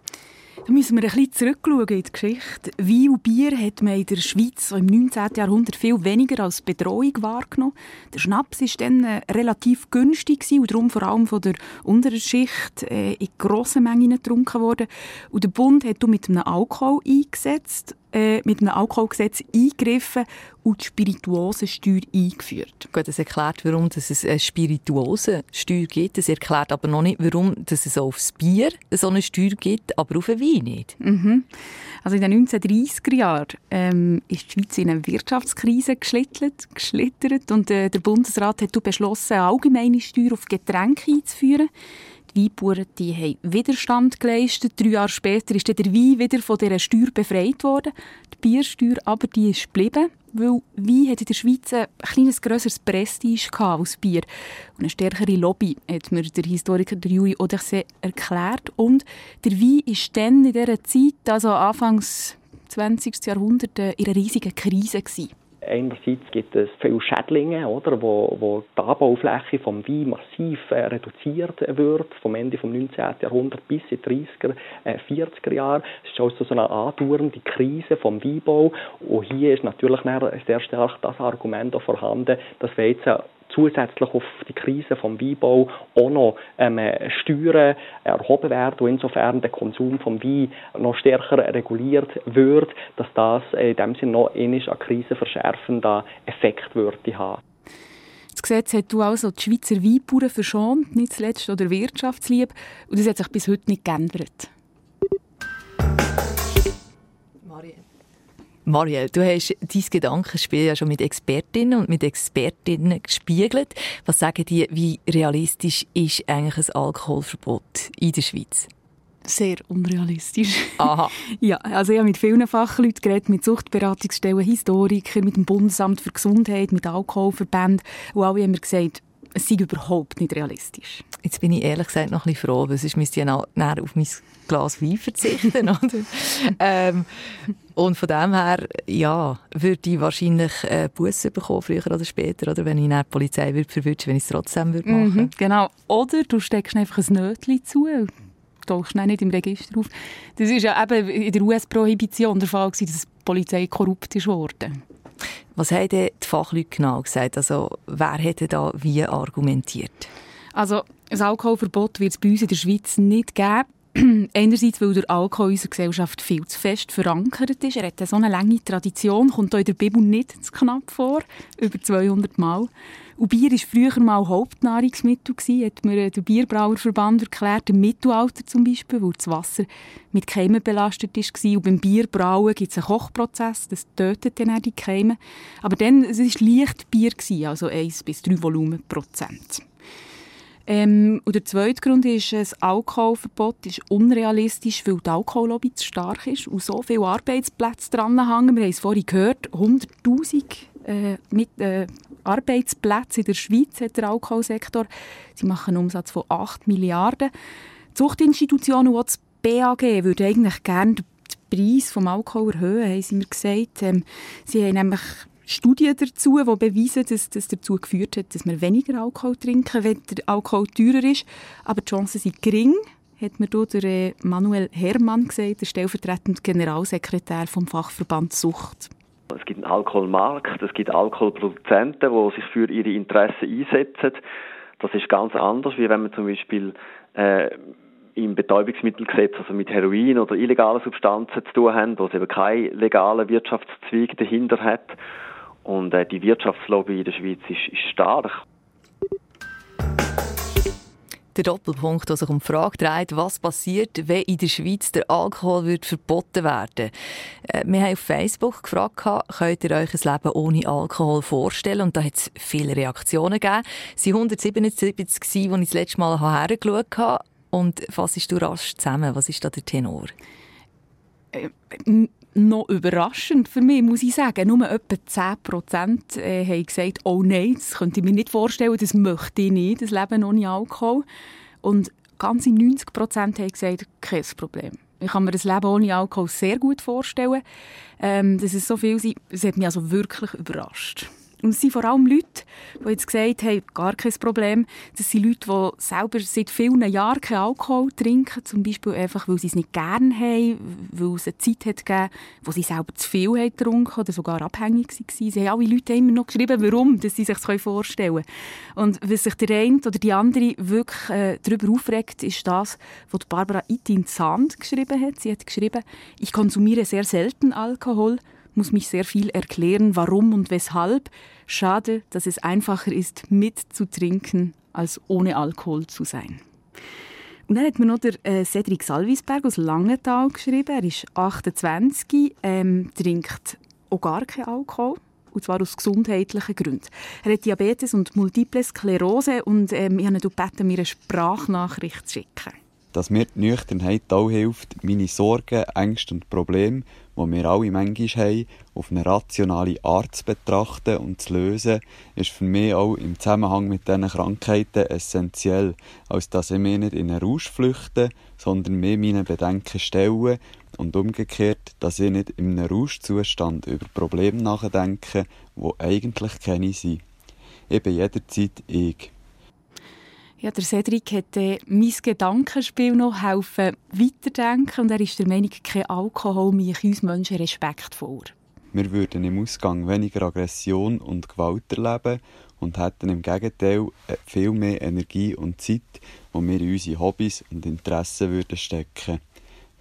Da müssen wir ein bisschen zurückschauen in die Geschichte. Wein und Bier hat man in der Schweiz im 19. Jahrhundert viel weniger als Bedrohung wahrgenommen. Der Schnaps war dann äh, relativ günstig und darum vor allem von der unteren Schicht äh, in grossen Mengen getrunken worden. Und der Bund hat mit einem Alkohol eingesetzt äh, mit einem Alkoholgesetz eingegriffen und die Spirituosensteuer eingeführt. Gut, das erklärt, warum es eine Spirituosensteuer gibt. Das erklärt aber noch nicht, warum es aufs Bier so eine Steuer gibt, aber auf den Wein nicht. Mhm. Also in den 1930er Jahren ähm, ist die Schweiz in eine Wirtschaftskrise geschlittert, geschlittert und äh, der Bundesrat hat beschlossen, eine allgemeine Steuer auf Getränke einzuführen. Weinbauern die haben Widerstand geleistet. Drei Jahre später ist der Wein wieder von dieser Steuer befreit worden. Die Biersteuer aber die ist geblieben, weil Wein hat in der Schweiz ein kleines grösseres Prestige als Bier. Und eine stärkere Lobby, hat mir der Historiker Juri Oderse erklärt. Und der Wein ist dann in dieser Zeit, also Anfangs 20. Jahrhundert, in einer riesigen Krise gewesen. Einerseits gibt es viele Schädlinge, oder, wo, wo die Anbaufläche vom Wein massiv äh, reduziert wird, vom Ende des 19. Jahrhunderts bis in die 30er, äh, 40er Jahre. Es ist also so eine andauernde Krise vom Weinbau. Und hier ist natürlich sehr stark das Argument vorhanden, dass wir jetzt zusätzlich auf die Krise vom Weinbau auch noch ähm, Steuern erhoben werden und insofern der Konsum vom Wein noch stärker reguliert wird, dass das in dem Sinne noch eine Krise verschärfender Effekt würde haben. Das Gesetz hat du also die Schweizer Weinbauern verschont, nicht zuletzt oder Wirtschaftsliebe, und das hat sich bis heute nicht geändert. Marielle, du hast dein Gedankenspiel ja schon mit Expertinnen und mit Expertinnen gespiegelt. Was sagen die, wie realistisch ist eigentlich ein Alkoholverbot in der Schweiz? Sehr unrealistisch. Aha. <laughs> ja, also ich habe mit vielen Fachleuten geredet, mit Suchtberatungsstellen, Historikern, mit dem Bundesamt für Gesundheit, mit Alkoholverbänden und alle haben mir gesagt, es sei überhaupt nicht realistisch. Jetzt bin ich ehrlich gesagt noch ein bisschen froh, weil sonst müsste ich näher auf mein Glas Wein verzichten. <laughs> oder? ähm, und von dem her, ja, würde ich wahrscheinlich äh, Busse bekommen, früher oder später, oder wenn ich die Polizei würde verwünschen, wenn ich es trotzdem würde machen mhm, Genau. Oder du steckst einfach ein Nötchen zu tauchst nicht im Register auf. Das war ja eben in der US-Prohibition der Fall, dass die Polizei korrupt ist worden. Was haben die Fachleute genau gesagt? Also, wer hätte da wie argumentiert? Also, ein Alkoholverbot wird es bei uns in der Schweiz nicht geben. <clears throat> Einerseits, weil der Alkohol in unserer Gesellschaft viel zu fest verankert ist. Er hat so eine lange Tradition, kommt auch in der Bibel nicht zu knapp vor, über 200 Mal. Und Bier war früher mal Hauptnahrungsmittel, hat mir der Bierbrauerverband erklärt, im Mittelalter zum Beispiel, wo das Wasser mit Keimen belastet war. Und beim Bierbrauen gibt es einen Kochprozess, das tötet dann die Keime. Aber dann, es war leicht Bier, also 1 bis 3 Volumenprozent. Ähm, und der zweite Grund ist, das Alkoholverbot ist unrealistisch, weil die Alkohollobby zu stark ist und so viele Arbeitsplätze dran hängen. Wir haben es vorhin gehört, 100'000 äh, mit, äh, Arbeitsplätze in der Schweiz, hat der Alkoholsektor. Sie machen einen Umsatz von 8 Milliarden. Die Zuchtinstitutionen und auch das BAG würden eigentlich gerne den Preis des Alkohol erhöhen, haben sie mir gesagt. Ähm, sie haben nämlich Studien dazu, die beweisen, dass das dazu geführt hat, dass wir weniger Alkohol trinken, wenn der Alkohol teurer ist. Aber die Chancen sind gering, hat mir der äh, Manuel Hermann gesagt, der stellvertretende Generalsekretär vom Fachverband Sucht. Es gibt einen Alkoholmarkt, es gibt Alkoholproduzenten, die sich für ihre Interessen einsetzen. Das ist ganz anders, wie wenn man zum Beispiel äh, im Betäubungsmittelgesetz, also mit Heroin oder illegalen Substanzen zu tun haben, wo es eben keinen legalen Wirtschaftszweig dahinter hat. Und äh, die Wirtschaftslobby in der Schweiz ist, ist stark. Der Doppelpunkt, der sich um die Frage dreht, was passiert, wenn in der Schweiz der Alkohol wird verboten werden äh, Wir haben auf Facebook gefragt, könnt ihr euch ein Leben ohne Alkohol vorstellen? Und da hat es viele Reaktionen gegeben. Es waren 177, als ich das letzte Mal hergeschaut habe. Und fassest du rasch zusammen? Was ist da der Tenor? Noch überraschend für mich, muss ich sagen. Nur etwa 10 Prozent äh, haben gesagt, oh nein, das könnte ich mir nicht vorstellen, das möchte ich nicht, das Leben ohne Alkohol. Und ganze 90 Prozent haben gesagt, kein Problem. Ich kann mir das Leben ohne Alkohol sehr gut vorstellen. Ähm, dass es so viel das hat mich also wirklich überrascht. Und es sind vor allem Leute, die jetzt gesagt haben, gar kein Problem. Das sind Leute, die selber seit vielen Jahren keinen Alkohol trinken. Zum Beispiel einfach, weil sie es nicht gerne haben, weil es eine Zeit hat gegeben, wo sie selber zu viel haben getrunken oder sogar abhängig waren. Sie haben alle Leute immer noch geschrieben, warum, dass sie sich das vorstellen können. Und was sich der eine oder die andere wirklich äh, darüber aufregt, ist das, was Barbara Itin Zand geschrieben hat. Sie hat geschrieben, ich konsumiere sehr selten Alkohol, muss mich sehr viel erklären, warum und weshalb. Schade, dass es einfacher ist, mitzutrinken, als ohne Alkohol zu sein. Und dann hat mir noch der äh, Cedric Salvisberg aus Langenthal geschrieben. Er ist 28, ähm, trinkt auch gar keinen Alkohol. Und zwar aus gesundheitlichen Gründen. Er hat Diabetes und Multiple Sklerose und ähm, ich habe ihn gebeten, mir eine Sprachnachricht zu schicken. Dass mir die Nüchternheit auch hilft, meine Sorgen, Ängste und Probleme die wir alle manchmal haben, auf eine rationale Art zu betrachten und zu lösen, ist für mich auch im Zusammenhang mit diesen Krankheiten essentiell, als dass ich mich nicht in einen Rausch flüchte, sondern mir meine Bedenken stelle und umgekehrt, dass ich nicht in einem Rauschzustand über Probleme nachdenke, die eigentlich keine sind. Ich bin jederzeit ich. Ja, der Cedric hat äh, mein Gedankenspiel noch helfen weiterdenken und er ist der Meinung, kein Alkohol macht uns Menschen respektvoll. Wir würden im Ausgang weniger Aggression und Gewalt erleben und hätten im Gegenteil äh, viel mehr Energie und Zeit, die wir in unsere Hobbys und Interessen würden stecken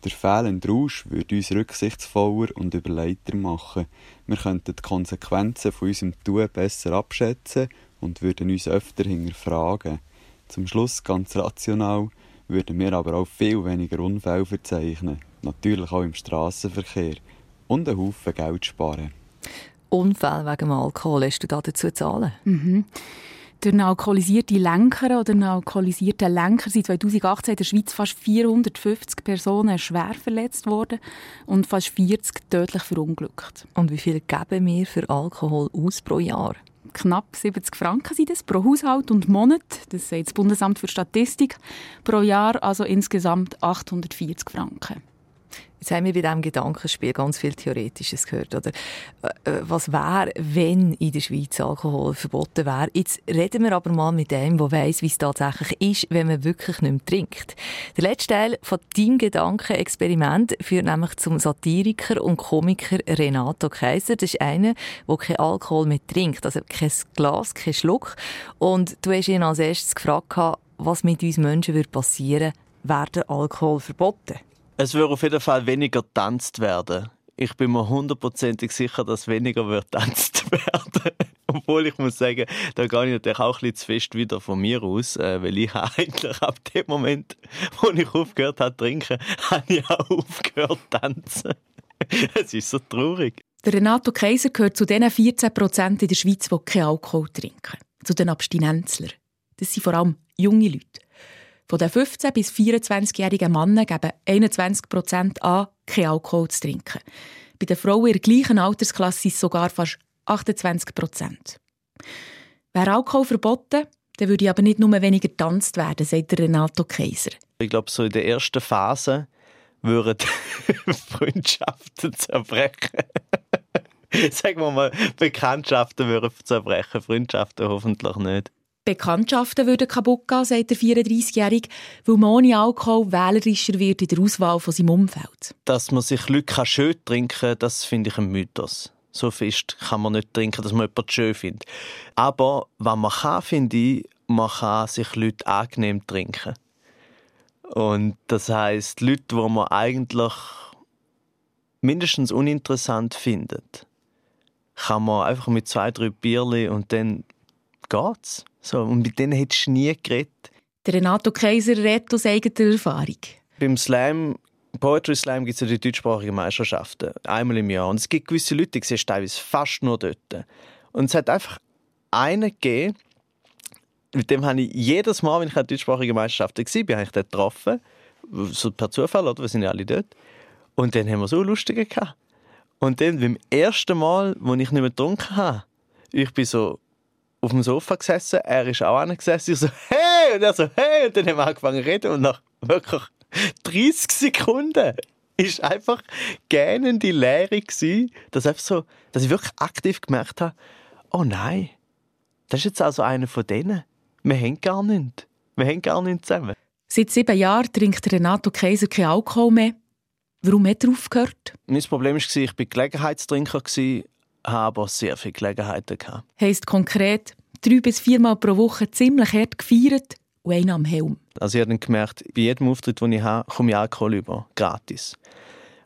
Der fehlende Rausch würde uns rücksichtsvoller und überleiter machen. Wir könnten die Konsequenzen von unserem Tun besser abschätzen und würden uns öfter hinterfragen. Zum Schluss, ganz rational, würden wir aber auch viel weniger Unfälle verzeichnen. Natürlich auch im Straßenverkehr. Und einen Haufen Geld sparen. Unfälle wegen Alkohol, hast du da dazu Zahlen? Mhm. Durch einen alkoholisierten Lenker oder einen alkoholisierten Lenker sind 2018 in der Schweiz fast 450 Personen schwer verletzt worden und fast 40 tödlich verunglückt. Und wie viel geben wir für Alkohol aus pro Jahr? Knapp 70 Franken sind das pro Haushalt und Monat. Das sagt das Bundesamt für Statistik. Pro Jahr also insgesamt 840 Franken. Jetzt haben wir bei diesem Gedankenspiel ganz viel Theoretisches gehört. Oder? Äh, äh, was wäre, wenn in der Schweiz Alkohol verboten wäre? Jetzt reden wir aber mal mit dem, der weiss, wie es tatsächlich ist, wenn man wirklich nicht mehr trinkt. Der letzte Teil von deinem Gedankenexperiment führt nämlich zum Satiriker und Komiker Renato Kaiser. Das ist einer, der keinen Alkohol mehr trinkt. Also kein Glas, kein Schluck. Und du hast ihn als erstes gefragt, was mit uns Menschen passieren würde, wäre Alkohol verboten. Es würde auf jeden Fall weniger getanzt werden. Ich bin mir hundertprozentig sicher, dass weniger wird getanzt <laughs> werden. Obwohl ich muss sagen, da gehe ich natürlich auch ein bisschen zu fest wieder von mir aus, äh, weil ich <laughs> eigentlich ab dem Moment, wo ich aufgehört habe zu trinken, <laughs> habe ich auch aufgehört zu tanzen. Es ist so traurig. Der Renato Kaiser gehört zu den 14 Prozent in der Schweiz, die keinen Alkohol trinken. Zu den Abstinenzlern. Das sind vor allem junge Leute. Von den 15- bis 24-jährigen Männern geben 21 Prozent an, keinen Alkohol zu trinken. Bei den Frauen in der gleichen Altersklasse sind es sogar fast 28 Prozent. Wäre Alkohol verboten, dann würde aber nicht nur weniger getanzt werden, sagt Renato Kaiser. Ich glaube, so in der ersten Phase würden <laughs> Freundschaften zerbrechen. <laughs> Sagen wir mal, Bekanntschaften würden zerbrechen, Freundschaften hoffentlich nicht. Bekanntschaften würden kaputt gehen, sagt der 34-Jährige, weil man ohne Alkohol wählerischer wird in der Auswahl von seinem Umfeld. Dass man sich Leute schön trinken kann, das finde ich ein Mythos. So fest kann man nicht trinken, dass man jemanden schön findet. Aber was man kann, finde ich, man kann sich Leute angenehm trinken. Und das heißt Leute, die man eigentlich mindestens uninteressant findet, kann man einfach mit zwei, drei Bierli und dann geht's. So, und mit denen hättest du nie geredet. Der Renato Kaiser redet aus eigener Erfahrung. Beim Slam, Poetry Slam gibt es ja die deutschsprachigen Meisterschaften, einmal im Jahr. Und es gibt gewisse Leute, die siehst teilweise fast nur dort. Und es hat einfach einen gegeben, mit dem habe ich jedes Mal, wenn ich an deutschsprachigen Meisterschaften war, habe ich dort getroffen. So per Zufall, oder? Wir sind ja alle dort. Und dann haben wir so lustige gehabt. Und dann beim ersten Mal, wo ich nicht mehr getrunken habe, ich bin so auf dem Sofa gesessen, er ist auch gesessen, ich so, hey! Und er so, hey! Und dann haben wir angefangen zu reden und nach wirklich 30 Sekunden ist einfach gähnende Leere gewesen, dass, einfach so, dass ich wirklich aktiv gemerkt habe, oh nein, das ist jetzt also einer von denen. Wir haben gar nichts. Wir haben gar nichts zusammen. Seit sieben Jahren trinkt Renato Kaiser kein Alkohol mehr. Warum hat er aufgehört? Mein Problem war, ich war Gelegenheitstrinker, habe aber sehr viele Gelegenheiten. Gehabt. Heisst konkret, drei bis viermal pro Woche ziemlich hart gefeiert und einen am Helm. Also ich habe dann gemerkt, bei jedem Auftritt, den ich habe, komme ich Alkohol über, gratis.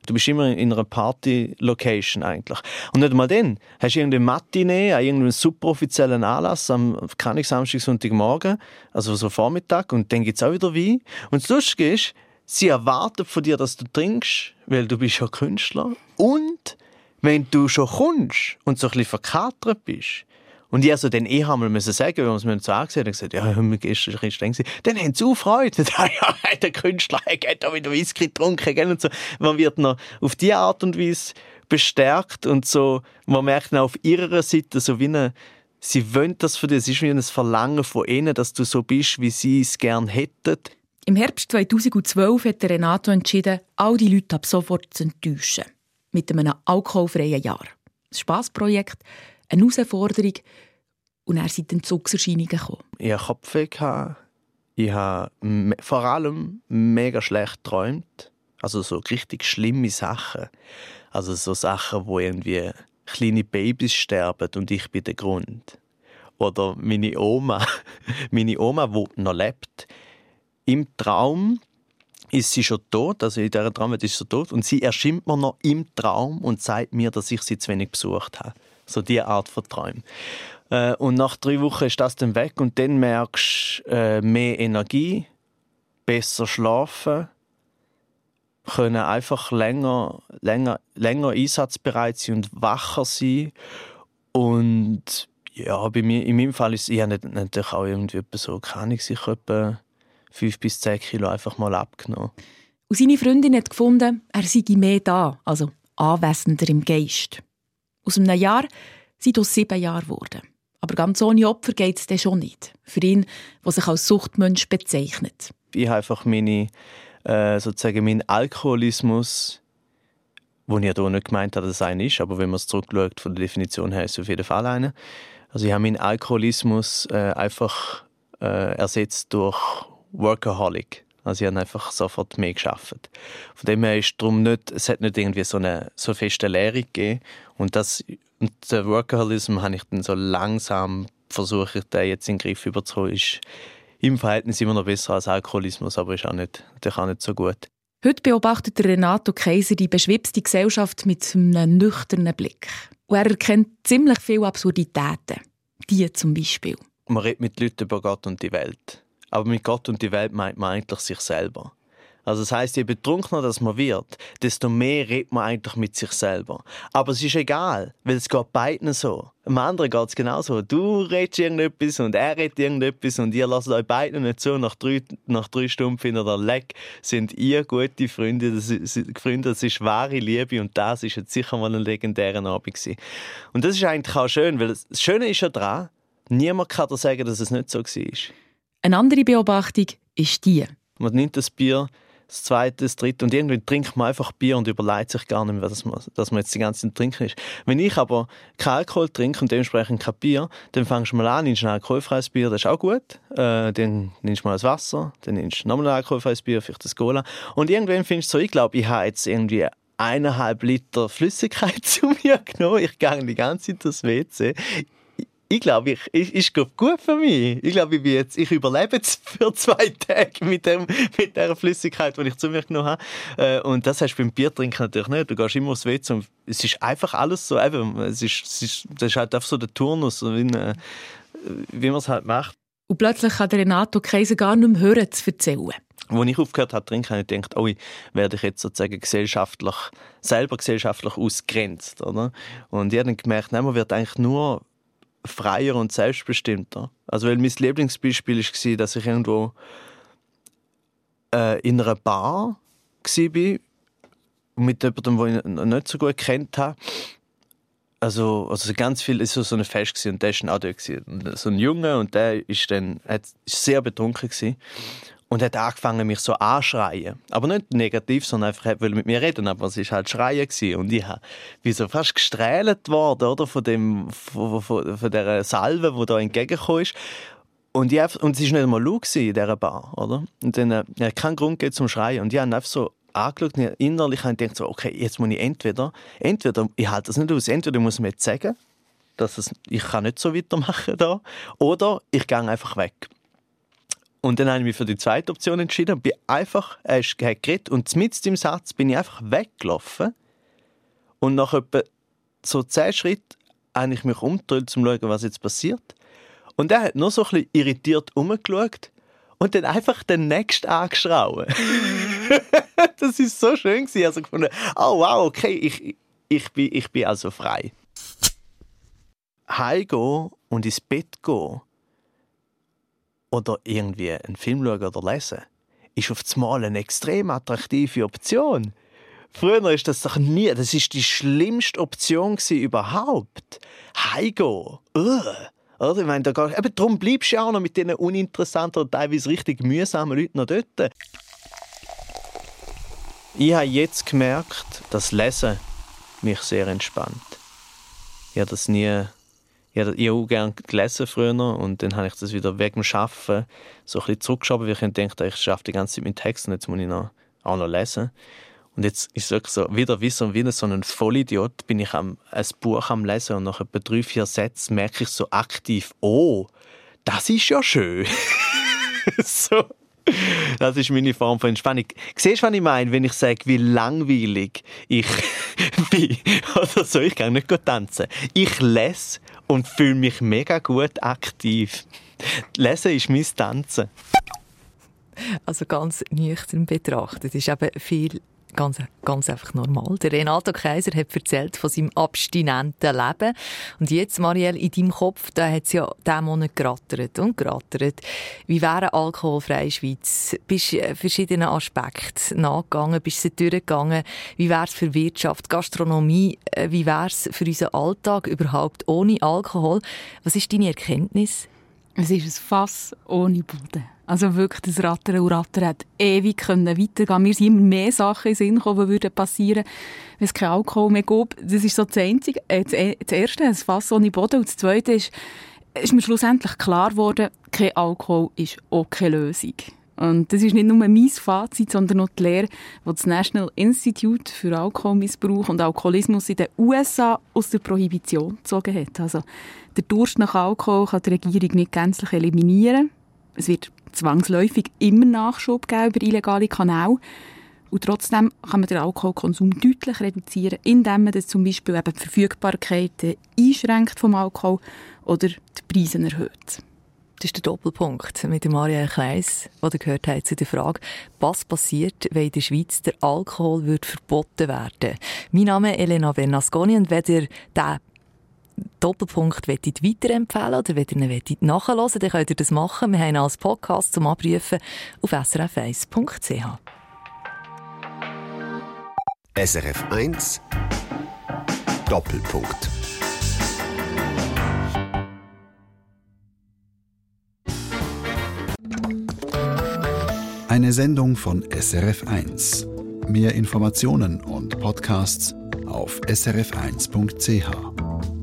Du bist immer in einer Party-Location eigentlich. Und nicht mal dann. Hast du irgendeine Matinee an irgendeinem super offiziellen Anlass am kann ich Samstag, Sonntagmorgen, also so Vormittag, und dann gibt es auch wieder Wein. Und das Lustige ist, sie erwarten von dir, dass du trinkst, weil du bist ja Künstler. Und wenn du schon kommst und so ein bisschen verkatert bist, und ich also dann eh einmal müssen sagen, wenn wir es mir so angesehen haben, gesagt, ja, wir gestern ein streng Dann haben sie auch Freude. <laughs> ja, der Künstler hat da wieder Whisky getrunken, gell? Und so. Man wird noch auf diese Art und Weise bestärkt und so, man merkt auch auf ihrer Seite so wie eine, sie wollen das für dich, es ist wie ein Verlangen von ihnen, dass du so bist, wie sie es gerne hätten. Im Herbst 2012 hat Renato entschieden, all die Leute ab sofort zu enttäuschen. Mit einem alkoholfreien Jahr. Ein Spassprojekt, eine Herausforderung und er sind Entzugserscheinungen gekommen. Ich hatte Kopfweh. Ich habe vor allem mega schlecht geträumt. Also so richtig schlimme Sachen. Also so Sachen, wo irgendwie kleine Babys sterben und ich bin der Grund. Oder meine Oma, <laughs> meine Oma, die noch lebt, im Traum ist sie schon tot, also in dieser Traum ist sie tot und sie erscheint mir noch im Traum und sagt mir, dass ich sie zu wenig besucht habe. So diese Art von Träumen. Äh, und nach drei Wochen ist das dann weg und dann merkst du äh, mehr Energie, besser schlafen, können einfach länger, länger, länger einsatzbereit sein und wacher sein. Und ja, bei mir, in meinem Fall ist es natürlich auch irgendwie so, kann ich sich etwa fünf bis zehn Kilo einfach mal abgenommen. Und seine Freundin hat gefunden, er sei mehr da, also anwesender im Geist. Aus einem Jahr sind es sieben Jahre geworden. Aber ganz ohne Opfer geht es dann schon nicht. Für ihn, der sich als Suchtmensch bezeichnet. Ich habe einfach meine, äh, sozusagen meinen Alkoholismus, wo ich ja hier nicht gemeint habe, dass es ein ist, aber wenn man es zurückschaut, von der Definition her ist es auf jeden Fall einer. Also ich habe meinen Alkoholismus äh, einfach äh, ersetzt durch Workaholic. Also ich habe einfach sofort mehr geschafft. Von dem her ist darum nicht, es hat nicht irgendwie so eine so feste Lehre gegeben. Und das und der Workaholism habe ich dann so langsam versucht, den jetzt in den Griff überzuholen. Ist im Verhältnis immer noch besser als Alkoholismus, aber ist auch nicht, der kann nicht so gut. Heute beobachtet Renato Kaiser die beschwipste Gesellschaft mit einem nüchternen Blick. Und er erkennt ziemlich viele Absurditäten. Die zum Beispiel. Man redet mit Leuten über Gott und die Welt. Aber mit Gott und die Welt meint man eigentlich sich selber. Also das heißt, je betrunkener das man wird, desto mehr redet man eigentlich mit sich selber. Aber es ist egal, weil es geht beiden so. Am anderen geht es genauso. Du redest irgendetwas und er redet irgendetwas und ihr lasst euch beiden nicht so. Nach drei, nach drei Stunden findet ihr Leck. Sind ihr gute Freunde? Das ist, Freunde, das ist wahre Liebe und das ist jetzt sicher mal ein legendärer Abend gewesen. Und das ist eigentlich auch schön, weil das Schöne ist ja daran, niemand kann dir sagen, dass es nicht so war. Eine andere Beobachtung ist die. Man nimmt das Bier, das zweite, das dritte und irgendwie trinkt man einfach Bier und überlegt sich gar nicht mehr, dass man, dass man jetzt die ganze Zeit trinken ist. Wenn ich aber kein Alkohol trinke und dementsprechend kein Bier, dann fängst du mal an, nimmst ein alkoholfreies Bier, das ist auch gut. Äh, dann nimmst du mal das Wasser, dann nimmst du nochmal ein alkoholfreies Bier, vielleicht das Cola. Und irgendwann findest du so, ich glaube, ich habe jetzt irgendwie eineinhalb Liter Flüssigkeit <laughs> zu mir genommen. Ich gehe die ganze Zeit ins WC ich glaube, ich, ich, ist gut für mich. Ich glaube, ich, jetzt, ich überlebe jetzt <laughs> für zwei Tage mit, dem, mit der Flüssigkeit, die ich zu mir genommen habe. Äh, und das hast du beim Biertrinken natürlich nicht. Du gehst immer aufs WC und es ist einfach alles so. Eben, es ist, es ist, das ist halt einfach so der Turnus, wie, äh, wie man es halt macht. Und plötzlich kann der Renato Kaiser gar nicht mehr hören zu erzählen. Als ich aufgehört habe zu trinken, habe ich gedacht, oh, werde ich jetzt sozusagen gesellschaftlich, selber gesellschaftlich ausgrenzt. Oder? Und ich habe dann gemerkt, nein, man wird eigentlich nur freier und selbstbestimmter. Also weil mein Lieblingsbeispiel war, dass ich irgendwo äh, in einer Bar war mit jemandem, den ich nicht so gut kennt habe. Also, also ganz viel ist so ein Fest und der war auch dort. Gewesen. So ein Junge und der ist dann hat, ist sehr betrunken gewesen und hat angefangen, mich so anschreien. Aber nicht negativ, sondern einfach er mit mir reden, aber es war halt Schreien gewesen. und ich habe wie so fast gestrählt worden, oder, von dem, von, von, von der Salve, die da entgegengekommen ist. Und, ich, und es war nicht einmal laut in dieser Bar, oder? Und dann, äh, ja, kein Grund geht zum Schreien. Und ich habe einfach so angeschaut und innerlich habe ich gedacht, so, okay, jetzt muss ich entweder, entweder, ich halte das nicht aus, entweder muss ich mir jetzt sagen, dass es, ich kann nicht so weitermachen da, oder ich gehe einfach weg. Und dann habe ich mich für die zweite Option entschieden und bin einfach, hat geredet und mit dem Satz bin ich einfach weggelaufen. Und nach etwa so zehn Schritten habe ich mich umgedreht, um zu schauen, was jetzt passiert. Und er hat nur so ein irritiert umgeschaut und dann einfach den nächsten angeschrauben. <laughs> das ist so schön gewesen. Also gefunden, oh wow, okay, ich, ich, bin, ich bin also frei. Heimgehen und ins Bett gehen oder irgendwie einen Film schauen oder lesen, ist auf einmal eine extrem attraktive Option. Früher ist das doch nie, das ist die schlimmste Option überhaupt. Heimgehen. Oder? Ich meine, da gehst, eben darum bleibst du ja auch noch mit diesen uninteressanten und teilweise richtig mühsamen Leuten noch dort. Ich habe jetzt gemerkt, dass Lesen mich sehr entspannt. Ich habe das nie ich habe auch gerne gelesen früher und dann habe ich das wieder wegen dem Arbeiten so ein bisschen zurückgeschoben, weil ich dachte, ich schaffe die ganze Zeit mit Text und jetzt muss ich noch, auch noch lesen. Und jetzt ist es wirklich so, wieder wie so, wie so ein Vollidiot bin ich am, ein Buch am Lesen und nach etwa drei, vier Sätzen merke ich so aktiv, oh, das ist ja schön. <laughs> so. Das ist meine Form von Entspannung. Siehst du, was ich meine, wenn ich sage, wie langweilig ich <laughs> bin? Oder so, ich kann nicht tanzen. Ich lese und fühle mich mega gut aktiv. Lesen ist mein Tanzen. Also ganz nüchtern betrachtet ist eben viel ganz, ganz einfach normal. Der Renato Kaiser hat erzählt von seinem abstinenten Leben. Und jetzt, Marielle, in deinem Kopf, da hat es ja diesen Monat gerattert und gerattert. Wie wäre eine alkoholfreie Schweiz? Bist du verschiedenen Aspekten nachgegangen? Bist du durchgegangen? Wie wäre es für Wirtschaft, Gastronomie? Äh, wie wäre es für unseren Alltag überhaupt ohne Alkohol? Was ist deine Erkenntnis? Es ist ein Fass ohne Boden. Also wirklich, das Rattern und Rattern hat ewig weitergehen. Mir sind immer mehr Sachen in Sinn gekommen, die passieren würden, wenn es kein Alkohol mehr gab. Das ist so das Einzige. Äh, e-, das Erste, ein Fass ohne Boden. Und das Zweite ist, ist mir schlussendlich klar geworden, kein Alkohol ist auch keine Lösung. Und das ist nicht nur mein Fazit, sondern auch die Lehre, die das National Institute für Alkoholmissbrauch und Alkoholismus in den USA aus der Prohibition gezogen hat. Also, der Durst nach Alkohol kann die Regierung nicht gänzlich eliminieren. Es wird zwangsläufig immer Nachschub geben über illegale Kanäle. Und trotzdem kann man den Alkoholkonsum deutlich reduzieren, indem man das zum Beispiel eben die Verfügbarkeit einschränkt vom Alkohol oder die Preise erhöht. Das ist der Doppelpunkt mit Maria Kleis, der gehört hat zu der Frage, was passiert, wenn in der Schweiz der Alkohol wird verboten werden. Mein Name ist Elena Bernasconi und wenn ihr Doppelpunkt wollt weiterempfehlen oder wenn ihr ihn nachhören dann könnt ihr das machen. Wir haben ihn als Podcast zum Abrufen auf srf1.ch. SRF 1 Doppelpunkt Eine Sendung von SRF 1. Mehr Informationen und Podcasts auf srf1.ch.